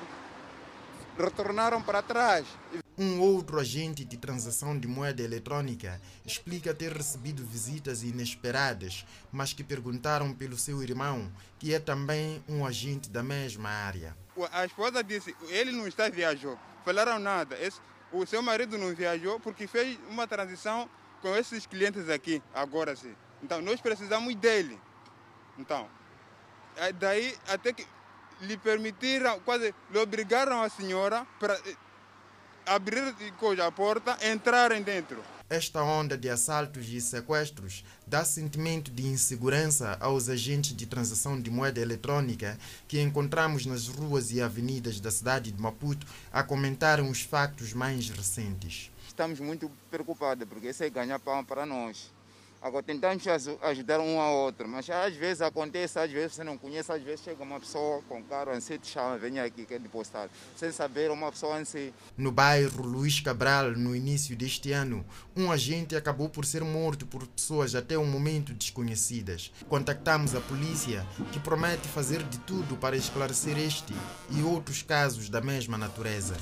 retornaram para trás. Um outro agente de transação de moeda eletrônica explica ter recebido visitas inesperadas, mas que perguntaram pelo seu irmão, que é também um agente da mesma área. A esposa disse: ele não está viajou. Falaram nada. Esse, o seu marido não viajou porque fez uma transição com esses clientes aqui, agora sim. Então nós precisamos dele. Então, daí até que lhe permitiram, quase lhe obrigaram a senhora para abrir a porta, entrarem dentro. Esta onda de assaltos e sequestros dá sentimento de insegurança aos agentes de transação de moeda eletrônica que encontramos nas ruas e avenidas da cidade de Maputo a comentarem os factos mais recentes. Estamos muito preocupados porque isso é ganhar pão para nós. Agora tentamos ajudar um ao outro, mas às vezes acontece, às vezes você não conhece, às vezes chega uma pessoa com carro em si, te chama, vem aqui, quer depositar, sem saber uma pessoa em si. No bairro Luís Cabral, no início deste ano, um agente acabou por ser morto por pessoas até o momento desconhecidas. Contactamos a polícia, que promete fazer de tudo para esclarecer este e outros casos da mesma natureza.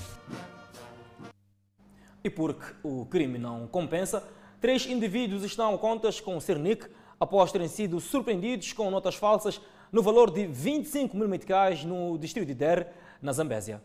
E porque o crime não compensa, Três indivíduos estão a contas com o Cernic após terem sido surpreendidos com notas falsas no valor de 25 mil meticais no distrito de Der, na Zambésia.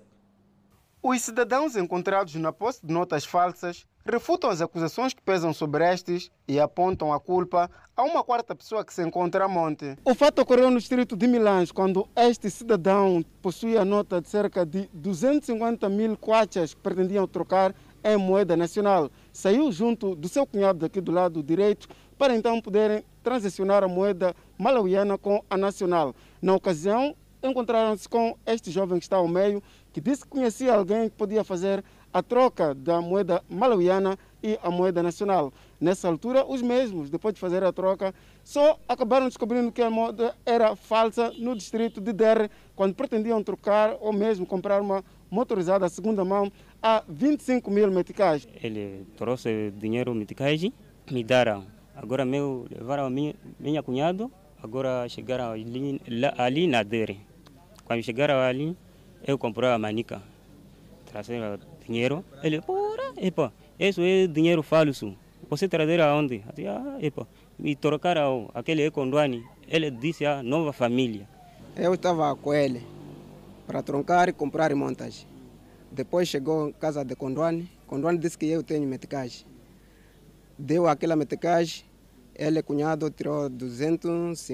Os cidadãos encontrados na posse de notas falsas refutam as acusações que pesam sobre estes e apontam a culpa a uma quarta pessoa que se encontra a monte. O fato ocorreu no distrito de Milães, quando este cidadão possuía a nota de cerca de 250 mil quachas que pretendiam trocar em moeda nacional. Saiu junto do seu cunhado daqui do lado direito para então poderem transacionar a moeda malauiana com a nacional. Na ocasião, encontraram-se com este jovem que está ao meio, que disse que conhecia alguém que podia fazer a troca da moeda malawiana e a moeda nacional. Nessa altura, os mesmos, depois de fazer a troca, só acabaram descobrindo que a moeda era falsa no distrito de Derre, quando pretendiam trocar ou mesmo comprar uma motorizada segunda mão a 25 mil meticais. Ele trouxe dinheiro meticais, me deram. Agora meu, levaram a minha, minha cunhado, agora chegaram ali, ali na Derre. Quando chegaram ali, eu comprei a manica. Trazeram dinheiro. Ele, porra, epa, isso é dinheiro falso. Você trazer aonde? Ah, epa, me trocaram aquele Econduani. Ele disse a nova família. Eu estava com ele para trocar e comprar montagem. Depois chegou casa de Conduane. Conduane disse que eu tenho meticagem. Deu aquela meticagem, ele, cunhado, tirou 200,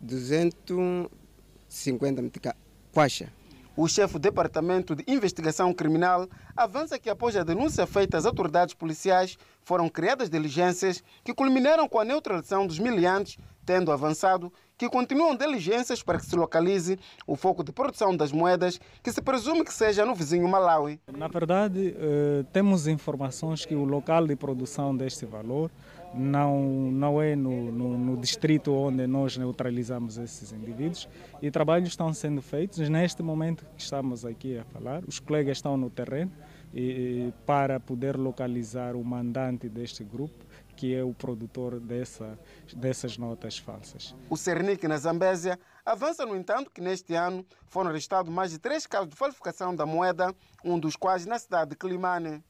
250 meticagem. O chefe do Departamento de Investigação Criminal avança que, após a denúncia feita às autoridades policiais, foram criadas diligências que culminaram com a neutralização dos miliantes, tendo avançado que continuam diligências para que se localize o foco de produção das moedas, que se presume que seja no vizinho Malawi. Na verdade, eh, temos informações que o local de produção deste valor não, não é no, no, no, distrito onde nós neutralizamos esses indivíduos e trabalhos estão sendo feitos. Neste momento que estamos aqui a falar, os colegas estão no terreno e, para poder localizar o mandante deste grupo, que é o produtor dessa, dessas notas falsas. O Cernic, na Zambésia, avança, no entanto, que neste ano foram registrados mais de três casos de falsificação da moeda, um dos quais na cidade de Climane.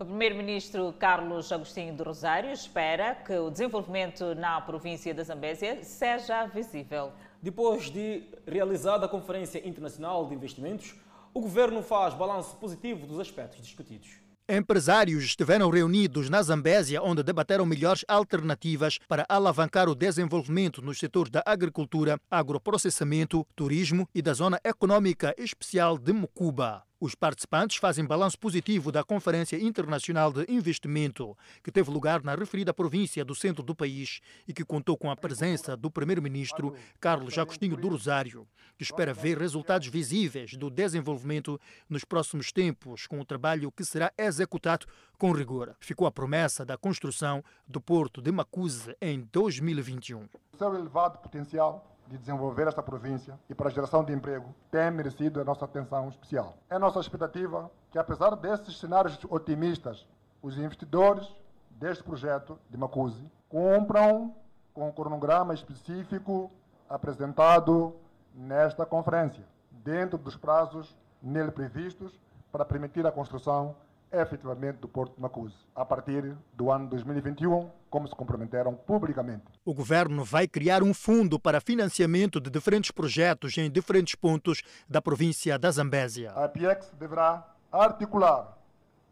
O primeiro-ministro Carlos Agostinho do Rosário espera que o desenvolvimento na província da Zambésia seja visível. Depois de realizada a Conferência Internacional de Investimentos, o governo faz balanço positivo dos aspectos discutidos. Empresários estiveram reunidos na Zambésia, onde debateram melhores alternativas para alavancar o desenvolvimento nos setores da agricultura, agroprocessamento, turismo e da zona econômica especial de Mucuba. Os participantes fazem balanço positivo da Conferência Internacional de Investimento, que teve lugar na referida província do centro do país e que contou com a presença do primeiro-ministro Carlos Agostinho do Rosário, que espera ver resultados visíveis do desenvolvimento nos próximos tempos, com o trabalho que será executado com rigor. Ficou a promessa da construção do porto de Macuse em 2021. O seu elevado potencial de desenvolver esta província e para a geração de emprego tem merecido a nossa atenção especial. É nossa expectativa que, apesar desses cenários otimistas, os investidores deste projeto de Macuse cumpram com o cronograma específico apresentado nesta conferência, dentro dos prazos nele previstos para permitir a construção efetivamente do Porto de Macuse, a partir do ano 2021, como se comprometeram publicamente. O governo vai criar um fundo para financiamento de diferentes projetos em diferentes pontos da província da Zambésia. A PIEX deverá articular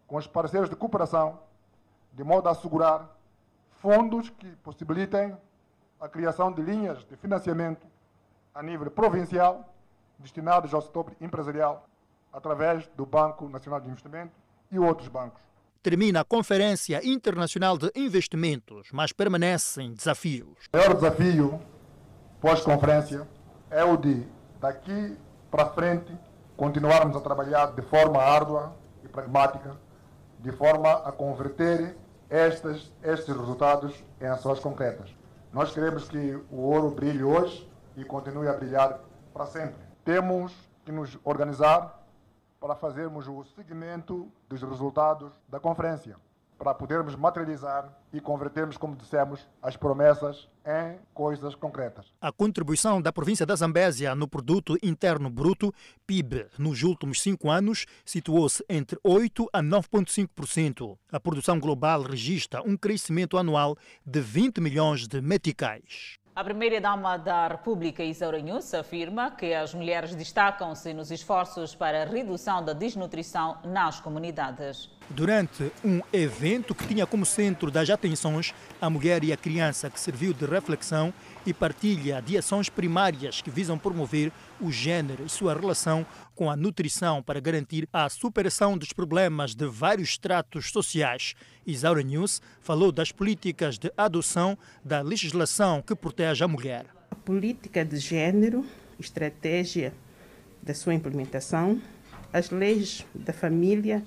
com os parceiros de cooperação de modo a assegurar fundos que possibilitem a criação de linhas de financiamento a nível provincial destinadas ao setor empresarial através do Banco Nacional de Investimento e outros bancos. Termina a Conferência Internacional de Investimentos, mas permanecem desafios. O maior desafio pós-conferência é o de, daqui para frente, continuarmos a trabalhar de forma árdua e pragmática, de forma a converter estes, estes resultados em ações concretas. Nós queremos que o ouro brilhe hoje e continue a brilhar para sempre. Temos que nos organizar para fazermos o seguimento dos resultados da conferência, para podermos materializar e convertermos, como dissemos, as promessas em coisas concretas. A contribuição da província da Zambésia no produto interno bruto, PIB, nos últimos cinco anos situou-se entre 8 a 9,5%. A produção global registra um crescimento anual de 20 milhões de meticais. A primeira-dama da República, Isaura Nunes, afirma que as mulheres destacam-se nos esforços para a redução da desnutrição nas comunidades. Durante um evento que tinha como centro das atenções a mulher e a criança, que serviu de reflexão e partilha de ações primárias que visam promover o gênero e sua relação com a nutrição para garantir a superação dos problemas de vários estratos sociais. Isaura News falou das políticas de adoção da legislação que protege a mulher. A política de gênero, estratégia da sua implementação, as leis da família,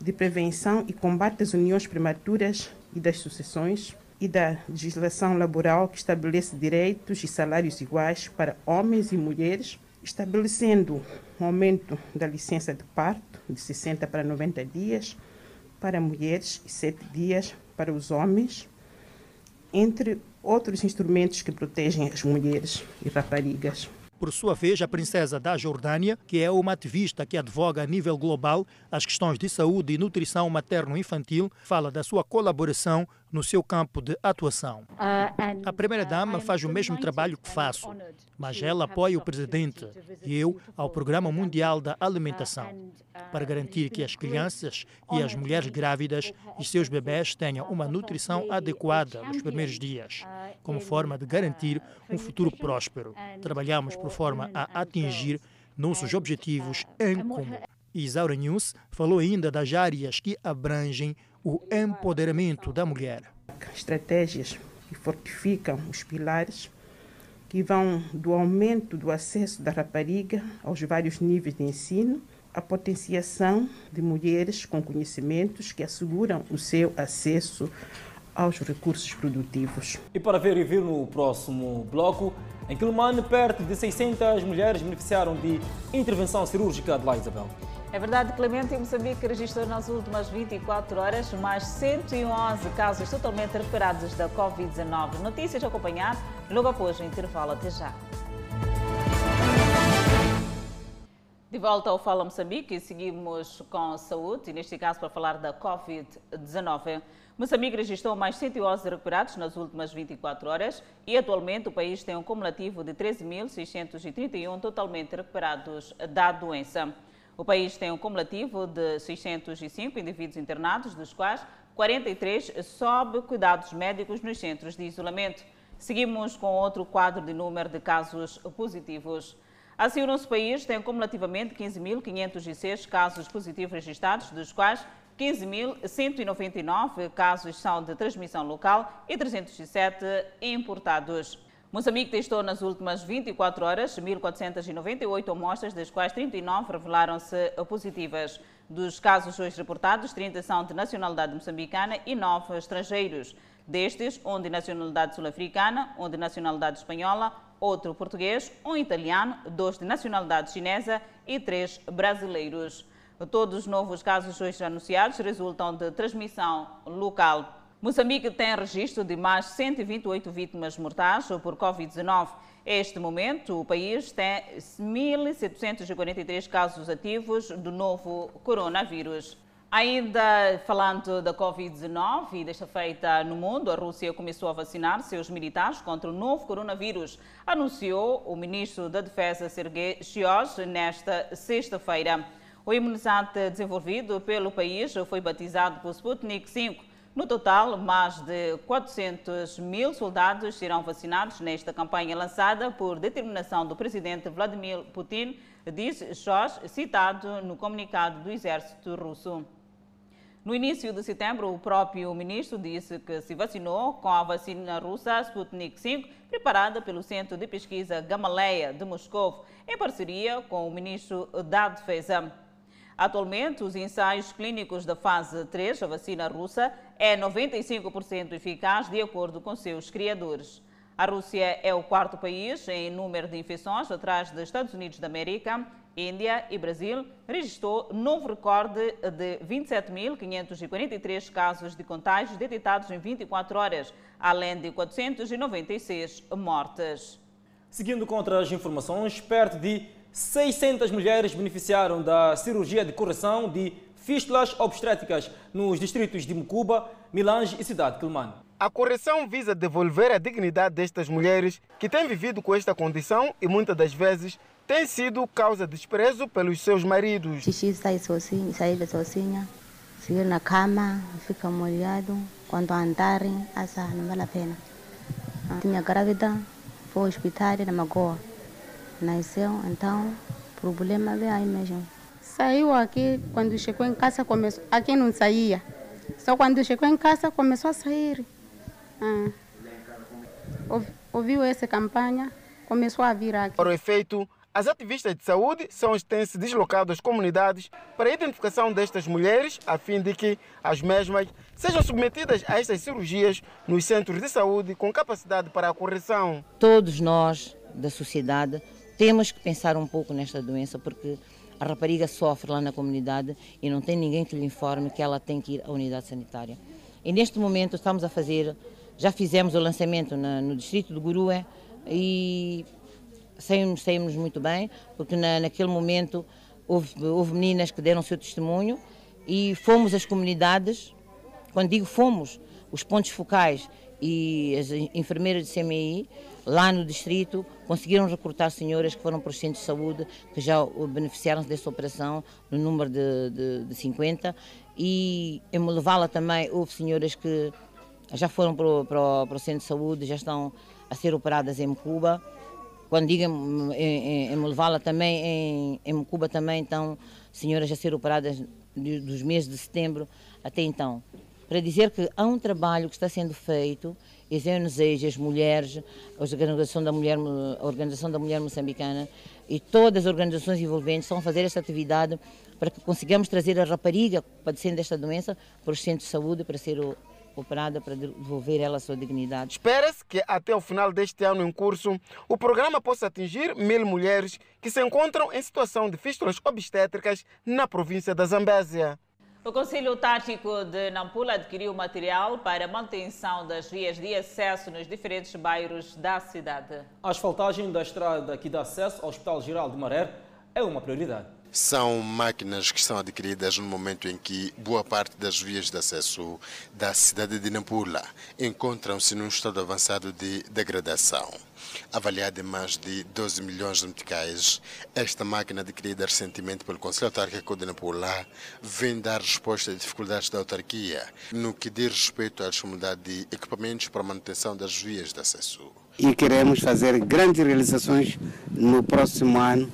de prevenção e combate das uniões prematuras e das sucessões, e da legislação laboral que estabelece direitos e salários iguais para homens e mulheres, estabelecendo um aumento da licença de parto de 60 para 90 dias para mulheres e 7 dias para os homens, entre outros instrumentos que protegem as mulheres e raparigas. Por sua vez, a princesa da Jordânia, que é uma ativista que advoga a nível global as questões de saúde e nutrição materno-infantil, fala da sua colaboração no seu campo de atuação. A primeira-dama faz o mesmo trabalho que faço, mas ela apoia o presidente e eu ao Programa Mundial da Alimentação, para garantir que as crianças e as mulheres grávidas e seus bebés tenham uma nutrição adequada nos primeiros dias, como forma de garantir um futuro próspero. Trabalhamos por forma a atingir nossos objetivos em comum. Isaura News falou ainda das áreas que abrangem o empoderamento da mulher. Estratégias que fortificam os pilares que vão do aumento do acesso da rapariga aos vários níveis de ensino, a potenciação de mulheres com conhecimentos que asseguram o seu acesso aos recursos produtivos. E para ver e vir no próximo bloco, em Quilmane, perto de 600 mulheres beneficiaram de intervenção cirúrgica de lá Isabel. É verdade, Clemente, em Moçambique registrou nas últimas 24 horas mais 111 casos totalmente recuperados da Covid-19. Notícias a acompanhar logo após o intervalo. Até já. De volta ao Fala Moçambique, seguimos com saúde, e neste caso para falar da Covid-19. Moçambique registrou mais 111 recuperados nas últimas 24 horas e atualmente o país tem um cumulativo de 13.631 totalmente recuperados da doença. O país tem um cumulativo de 605 indivíduos internados, dos quais 43 sob cuidados médicos nos centros de isolamento. Seguimos com outro quadro de número de casos positivos. Assim, o nosso país tem cumulativamente 15.506 casos positivos registrados, dos quais 15.199 casos são de transmissão local e 307 importados. Moçambique testou nas últimas 24 horas 1.498 amostras, das quais 39 revelaram-se positivas. Dos casos hoje reportados, 30 são de nacionalidade moçambicana e 9 estrangeiros. Destes, um de nacionalidade sul-africana, um de nacionalidade espanhola, outro português, um italiano, dois de nacionalidade chinesa e três brasileiros. Todos os novos casos hoje anunciados resultam de transmissão local. Moçambique tem registro de mais 128 vítimas mortais por Covid-19. Este momento, o país tem 1.743 casos ativos do novo coronavírus. Ainda falando da Covid-19 e desta feita no mundo, a Rússia começou a vacinar seus militares contra o novo coronavírus, anunciou o ministro da Defesa Sergei Shoigu nesta sexta-feira. O imunizante desenvolvido pelo país foi batizado por Sputnik 5 no total, mais de 400 mil soldados serão vacinados nesta campanha lançada por determinação do presidente Vladimir Putin, diz Shosh, citado no comunicado do exército russo. No início de setembro, o próprio ministro disse que se vacinou com a vacina russa Sputnik 5, preparada pelo Centro de Pesquisa Gamaleya de Moscou, em parceria com o ministro da Defesa. Atualmente, os ensaios clínicos da fase 3, a vacina russa, é 95% eficaz, de acordo com seus criadores. A Rússia é o quarto país em número de infecções, atrás dos Estados Unidos da América, Índia e Brasil, registrou novo recorde de 27.543 casos de contágios detectados em 24 horas, além de 496 mortes. Seguindo contra as informações, perto de 600 mulheres beneficiaram da cirurgia de correção de fístulas obstétricas nos distritos de Mucuba, Milange e Cidade de Quelimane. A correção visa devolver a dignidade destas mulheres que têm vivido com esta condição e muitas das vezes têm sido causa de desprezo pelos seus maridos. Xixi sai sozinha, saída sozinha, seguir na cama, fica molhado. Quando andarem, essa não vale a pena. Tinha grávida, foi ao hospital na Magoa. Nasceu, então, o problema veio aí mesmo. Saiu aqui, quando chegou em casa, começou. Aqui não saía. Só quando chegou em casa, começou a sair. Ah. Ouviu essa campanha, começou a vir aqui. Para o efeito, As ativistas de saúde são as que têm se deslocado às comunidades para a identificação destas mulheres, a fim de que as mesmas sejam submetidas a estas cirurgias nos centros de saúde com capacidade para a correção. Todos nós da sociedade temos que pensar um pouco nesta doença, porque a rapariga sofre lá na comunidade e não tem ninguém que lhe informe que ela tem que ir à unidade sanitária. E neste momento estamos a fazer, já fizemos o lançamento na, no distrito de Gurue e saímos, saímos muito bem, porque na, naquele momento houve, houve meninas que deram o seu testemunho e fomos às comunidades, quando digo fomos, os pontos focais e as enfermeiras de CMI, lá no distrito, conseguiram recrutar senhoras que foram para os centros de saúde, que já beneficiaram dessa operação, no número de, de, de 50. E em Molevala também houve senhoras que já foram para o, para, o, para o centro de saúde, já estão a ser operadas em Cuba. Quando digo em, em, em Molevala também, em, em Cuba também estão senhoras a ser operadas dos meses de setembro até então para dizer que há um trabalho que está sendo feito, as ONGs, as mulheres, a Organização da Mulher, a Organização da Mulher Moçambicana e todas as organizações envolventes estão a fazer esta atividade para que consigamos trazer a rapariga padecendo desta doença para os centros de saúde para ser operada para devolver ela a sua dignidade. Espera-se que até o final deste ano em curso o programa possa atingir mil mulheres que se encontram em situação de fístulas obstétricas na província da Zambésia. O Conselho Tático de Nampula adquiriu material para manutenção das vias de acesso nos diferentes bairros da cidade. A asfaltagem da estrada que dá acesso ao Hospital Geral de Maré é uma prioridade. São máquinas que são adquiridas no momento em que boa parte das vias de acesso da cidade de Nampula encontram-se num estado avançado de degradação. Avaliada em mais de 12 milhões de meticais, esta máquina adquirida recentemente pelo Conselho Autárquico de Nampula vem dar resposta às dificuldades da autarquia no que diz respeito à disponibilidade de equipamentos para a manutenção das vias de acesso. E queremos fazer grandes realizações no próximo ano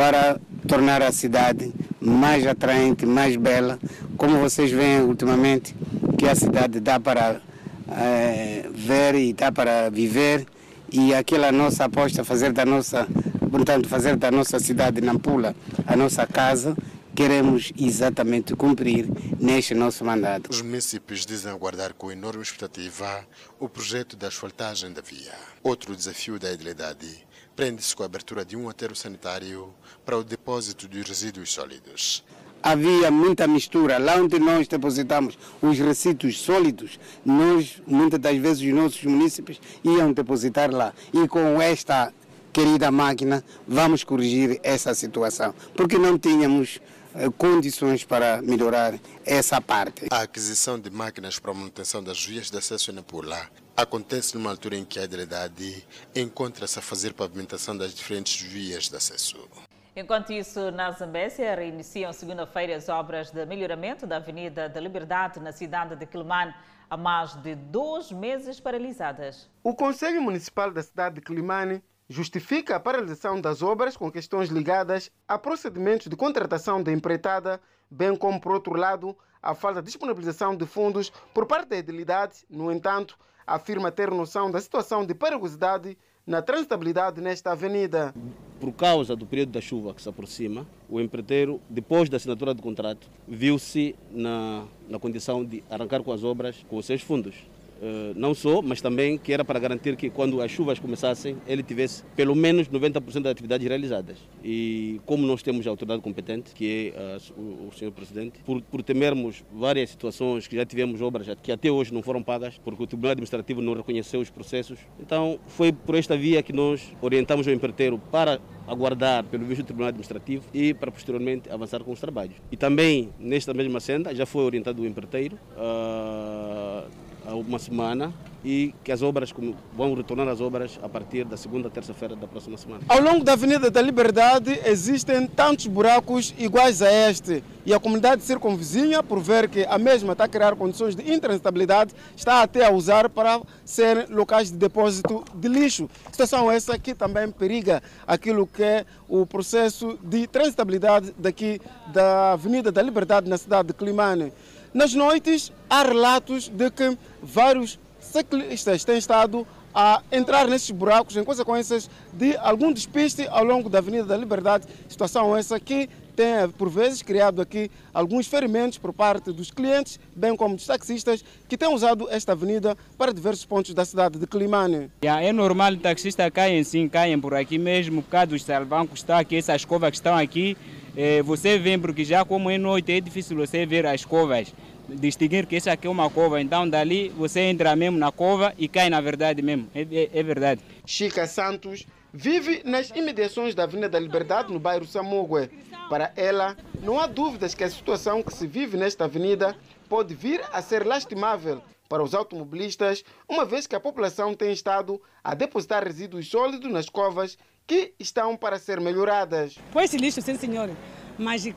para tornar a cidade mais atraente, mais bela. Como vocês veem ultimamente, que a cidade dá para é, ver e dá para viver e aquela nossa aposta fazer da nossa, portanto, fazer da nossa cidade Nampula a nossa casa, queremos exatamente cumprir neste nosso mandato. Os municípios dizem aguardar com enorme expectativa o projeto da asfaltagem da via. Outro desafio da idilidade prende-se com a abertura de um aterro sanitário para o depósito de resíduos sólidos havia muita mistura. Lá onde nós depositamos os resíduos sólidos, nós, muitas das vezes, os nossos municípios iam depositar lá. E com esta querida máquina, vamos corrigir essa situação, porque não tínhamos eh, condições para melhorar essa parte. A aquisição de máquinas para a manutenção das vias de acesso na Pula acontece numa altura em que a Hidredade encontra-se a fazer pavimentação das diferentes vias de acesso. Enquanto isso, na Zambésia, reiniciam segunda-feira as obras de melhoramento da Avenida da Liberdade na cidade de Quilimane, há mais de dois meses paralisadas. O Conselho Municipal da cidade de Quilimane justifica a paralisação das obras com questões ligadas a procedimentos de contratação da empreitada, bem como, por outro lado, a falta de disponibilização de fundos por parte da edilidade. No entanto, afirma ter noção da situação de perigosidade na transitabilidade nesta avenida. Por causa do período da chuva que se aproxima, o empreiteiro, depois da assinatura do contrato, viu-se na, na condição de arrancar com as obras com os seus fundos. Uh, não só, mas também que era para garantir que quando as chuvas começassem, ele tivesse pelo menos 90% das atividades realizadas. E como nós temos a autoridade competente, que é uh, o, senhor presidente, por, por temermos várias situações que já tivemos obras que até hoje não foram pagas, porque o Tribunal Administrativo não reconheceu os processos, então foi por esta via que nós orientamos o empreiteiro para aguardar pelo visto do Tribunal Administrativo e para posteriormente avançar com os trabalhos. E também nesta mesma senda já foi orientado o empreiteiro uh, uma semana e que as obras vão retornar às obras a partir da segunda terça-feira da próxima semana. Ao longo da Avenida da Liberdade existem tantos buracos iguais a este e a comunidade circunvizinha, por ver que a mesma está a criar condições de intransitabilidade, está até a usar para ser locais de depósito de lixo. Situação essa que também periga aquilo que é o processo de transitabilidade daqui da Avenida da Liberdade na cidade de Climane. Nas noites, há relatos de que vários ciclistas têm estado a entrar nesses buracos em consequências de algum despiste ao longo da Avenida da Liberdade, situação essa que tem, por vezes, criado aqui alguns ferimentos por parte dos clientes, bem como dos taxistas, que têm usado esta avenida para diversos pontos da cidade de Climane. É normal taxistas caem sim, caem por aqui mesmo, por causa dos salvancos que estão aqui, essas escovas que estão aqui, eh, você vê, porque já como é noite é difícil você ver as escovas distinguir que essa aqui é uma cova. Então, dali você entra mesmo na cova e cai na verdade mesmo. É, é, é verdade. Chica Santos vive nas imediações da Avenida da Liberdade, no bairro Samogue. Para ela, não há dúvidas que a situação que se vive nesta avenida pode vir a ser lastimável para os automobilistas, uma vez que a população tem estado a depositar resíduos sólidos nas covas que estão para ser melhoradas. Põe-se lixo, sim senhor, mas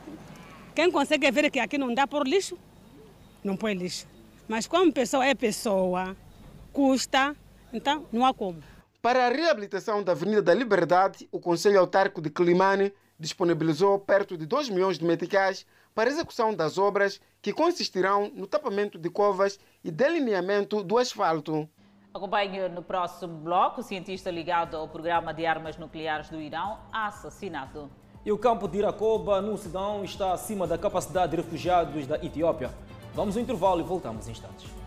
quem consegue ver que aqui não dá por lixo, não põe lixo. Mas como pessoa é pessoa, custa, então não há como. Para a reabilitação da Avenida da Liberdade, o Conselho Autárquico de Climane disponibilizou perto de 2 milhões de meticais para a execução das obras que consistirão no tapamento de covas e delineamento do asfalto. Acompanhe no próximo bloco o cientista ligado ao programa de armas nucleares do Irão assassinado. E o campo de Iracoba, no Sudão, está acima da capacidade de refugiados da Etiópia. Vamos ao intervalo e voltamos em instantes.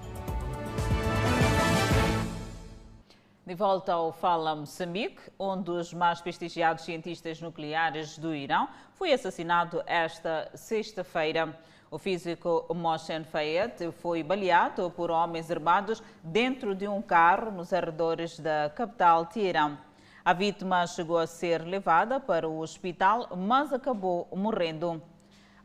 De volta ao Fala Moçambique, um dos mais prestigiados cientistas nucleares do Irão foi assassinado esta sexta-feira. O físico Mohsen Fayed foi baleado por homens armados dentro de um carro nos arredores da capital Teherã. A vítima chegou a ser levada para o hospital, mas acabou morrendo.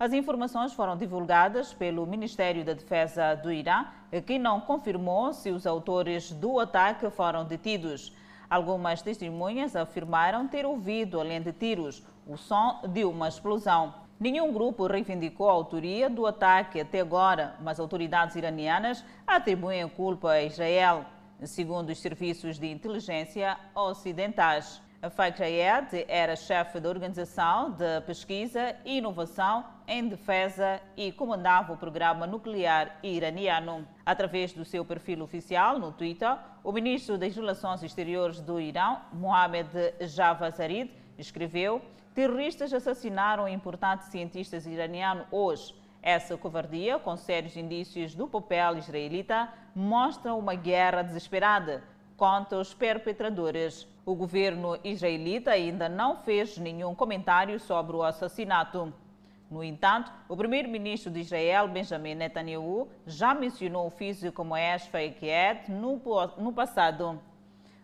As informações foram divulgadas pelo Ministério da Defesa do Irã, que não confirmou se os autores do ataque foram detidos. Algumas testemunhas afirmaram ter ouvido, além de tiros, o som de uma explosão. Nenhum grupo reivindicou a autoria do ataque até agora, mas autoridades iranianas atribuem a culpa a Israel, segundo os serviços de inteligência ocidentais. Faik Jayed era chefe da Organização de Pesquisa e Inovação em Defesa e comandava o programa nuclear iraniano. Através do seu perfil oficial no Twitter, o ministro das Relações Exteriores do Irão, Mohamed Javad Zarif, escreveu: Terroristas assassinaram importantes cientistas iranianos hoje. Essa covardia, com sérios indícios do papel israelita, mostra uma guerra desesperada contra os perpetradores. O governo israelita ainda não fez nenhum comentário sobre o assassinato. No entanto, o primeiro-ministro de Israel, Benjamin Netanyahu, já mencionou o físico Moesh Fayed no, no passado.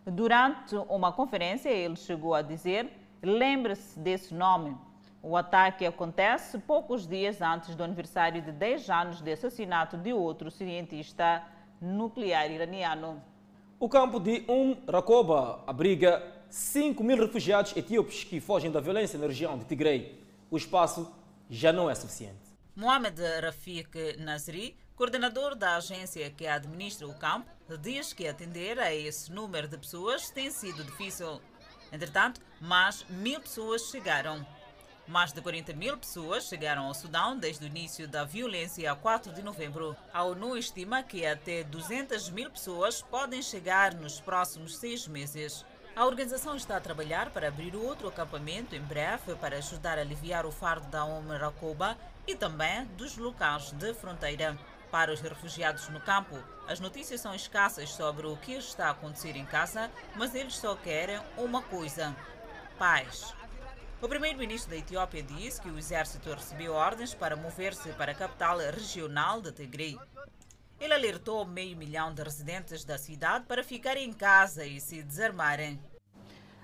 Durante uma conferência, ele chegou a dizer: lembre-se desse nome. O ataque acontece poucos dias antes do aniversário de 10 anos de assassinato de outro cientista nuclear iraniano. O campo de Um Rakoba abriga 5 mil refugiados etíopes que fogem da violência na região de Tigray. O espaço já não é suficiente. Mohamed Rafik Nazri, coordenador da agência que administra o campo, diz que atender a esse número de pessoas tem sido difícil. Entretanto, mais mil pessoas chegaram. Mais de 40 mil pessoas chegaram ao Sudão desde o início da violência a 4 de novembro. A ONU estima que até 200 mil pessoas podem chegar nos próximos seis meses. A organização está a trabalhar para abrir outro acampamento em breve para ajudar a aliviar o fardo da Omer Rakoba e também dos locais de fronteira. Para os refugiados no campo, as notícias são escassas sobre o que está a acontecer em casa, mas eles só querem uma coisa: paz. O primeiro-ministro da Etiópia disse que o exército recebeu ordens para mover-se para a capital regional de Tigray. Ele alertou meio milhão de residentes da cidade para ficarem em casa e se desarmarem.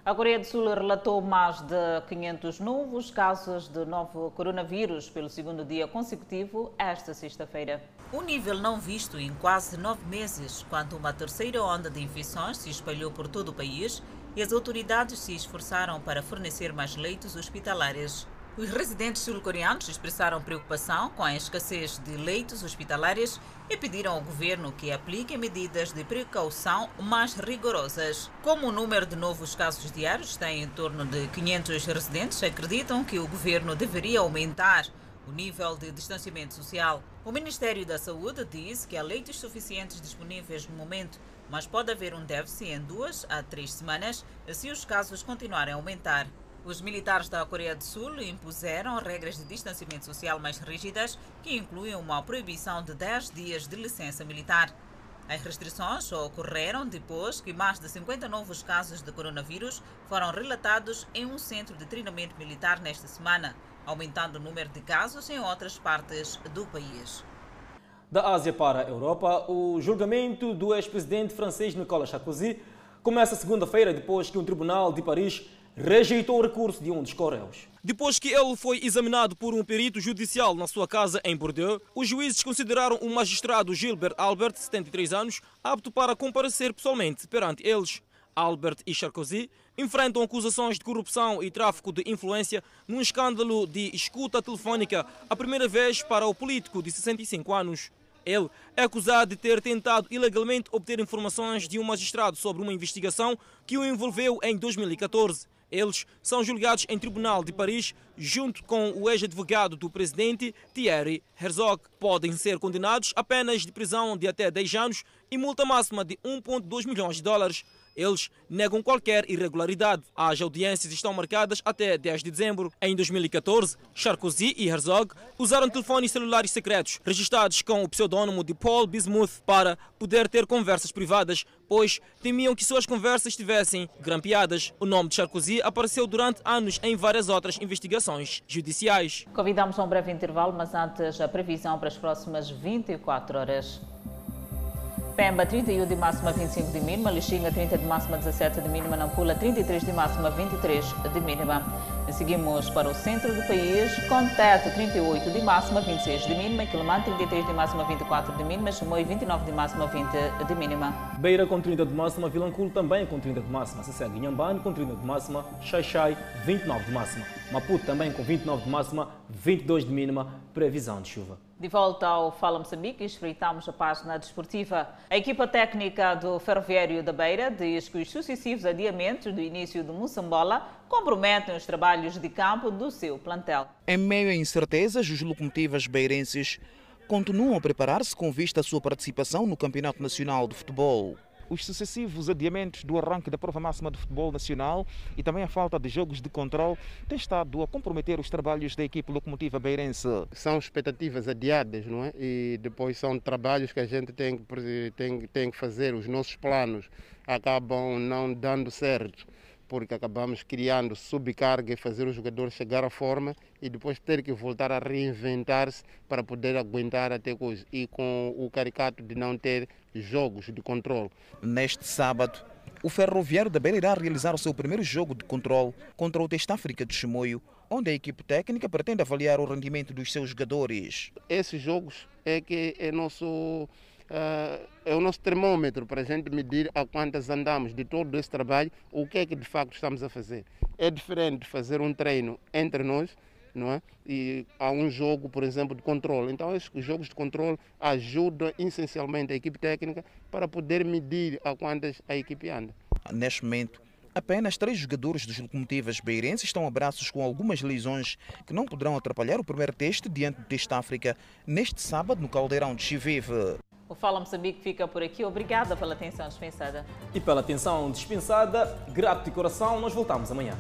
A Coreia do Sul relatou mais de 500 novos casos de novo coronavírus pelo segundo dia consecutivo esta sexta-feira. Um nível não visto em quase nove meses, quando uma terceira onda de infecções se espalhou por todo o país e as autoridades se esforçaram para fornecer mais leitos hospitalares. Os residentes sul-coreanos expressaram preocupação com a escassez de leitos hospitalares e pediram ao governo que aplique medidas de precaução mais rigorosas. Como o número de novos casos diários está em torno de 500 residentes, acreditam que o governo deveria aumentar o nível de distanciamento social. O Ministério da Saúde diz que há leitos suficientes disponíveis no momento, mas pode haver um déficit em duas a três semanas se os casos continuarem a aumentar. Os militares da Coreia do Sul impuseram regras de distanciamento social mais rígidas, que incluem uma proibição de 10 dias de licença militar. As restrições ocorreram depois que mais de 50 novos casos de coronavírus foram relatados em um centro de treinamento militar nesta semana, aumentando o número de casos em outras partes do país. Da Ásia para a Europa, o julgamento do ex-presidente francês Nicolas Sarkozy começa segunda-feira depois que um tribunal de Paris rejeitou o recurso de um dos coréus. Depois que ele foi examinado por um perito judicial na sua casa em Bordeaux, os juízes consideraram o magistrado Gilbert Albert, 73 anos, apto para comparecer pessoalmente perante eles. Albert e Sarkozy enfrentam acusações de corrupção e tráfico de influência num escândalo de escuta telefónica, a primeira vez para o político de 65 anos. Ele é acusado de ter tentado ilegalmente obter informações de um magistrado sobre uma investigação que o envolveu em 2014. Eles são julgados em tribunal de Paris, junto com o ex-advogado do presidente, Thierry Herzog. Podem ser condenados a penas de prisão de até 10 anos e multa máxima de 1,2 milhões de dólares. Eles negam qualquer irregularidade. As audiências estão marcadas até 10 de dezembro. Em 2014, Sarkozy e Herzog usaram telefones celulares secretos, registrados com o pseudônimo de Paul Bismuth, para poder ter conversas privadas, pois temiam que suas conversas estivessem grampeadas. O nome de Sarkozy apareceu durante anos em várias outras investigações judiciais. Convidamos a um breve intervalo, mas antes a previsão para as próximas 24 horas. Pemba 31 de máxima 25 de mínima, Lixinga 30 de máxima 17 de mínima, Nampula 33 de máxima 23 de mínima. Seguimos para o centro do país, com Tete 38 de máxima 26 de mínima, Quilomã 33 de máxima 24 de mínima, Chumoi 29 de máxima 20 de mínima. Beira com 30 de máxima, Vilanculo também com 30 de máxima, Sessega Inhambane com 30 de máxima, Xaixai 29 de máxima, Maputo também com 29 de máxima, 22 de mínima, previsão de chuva. De volta ao Fala Moçambique, espreitamos a página desportiva. A equipa técnica do Ferroviário da Beira diz que os sucessivos adiamentos do início do Moçambola comprometem os trabalhos de campo do seu plantel. Em meio a incertezas, os locomotivas beirenses continuam a preparar-se com vista à sua participação no Campeonato Nacional de Futebol os sucessivos adiamentos do arranque da prova máxima do futebol nacional e também a falta de jogos de controle têm estado a comprometer os trabalhos da equipe locomotiva beirense. São expectativas adiadas, não é? E depois são trabalhos que a gente tem, tem, tem que fazer, os nossos planos acabam não dando certo porque acabamos criando subcarga e fazer o jogador chegar à forma e depois ter que voltar a reinventar-se para poder aguentar até coisa. E com o caricato de não ter jogos de controle. Neste sábado, o Ferroviário da Beira irá realizar o seu primeiro jogo de controle contra o Teste África de Chimoio, onde a equipe técnica pretende avaliar o rendimento dos seus jogadores. Esses jogos é que é nosso uh, é o nosso termômetro para a gente medir a quantas andamos de todo esse trabalho, o que é que de facto estamos a fazer. É diferente fazer um treino entre nós, não é? E há um jogo, por exemplo, de controle. Então, esses jogos de controle ajudam essencialmente a equipe técnica para poder medir a quantas a equipe anda. Neste momento, Apenas três jogadores dos locomotivas beirenses estão a braços com algumas lesões que não poderão atrapalhar o primeiro teste diante do Teste África neste sábado no Caldeirão de Chivive. O Fala Moçambique fica por aqui. Obrigada pela atenção dispensada. E pela atenção dispensada, grato de coração, nós voltamos amanhã.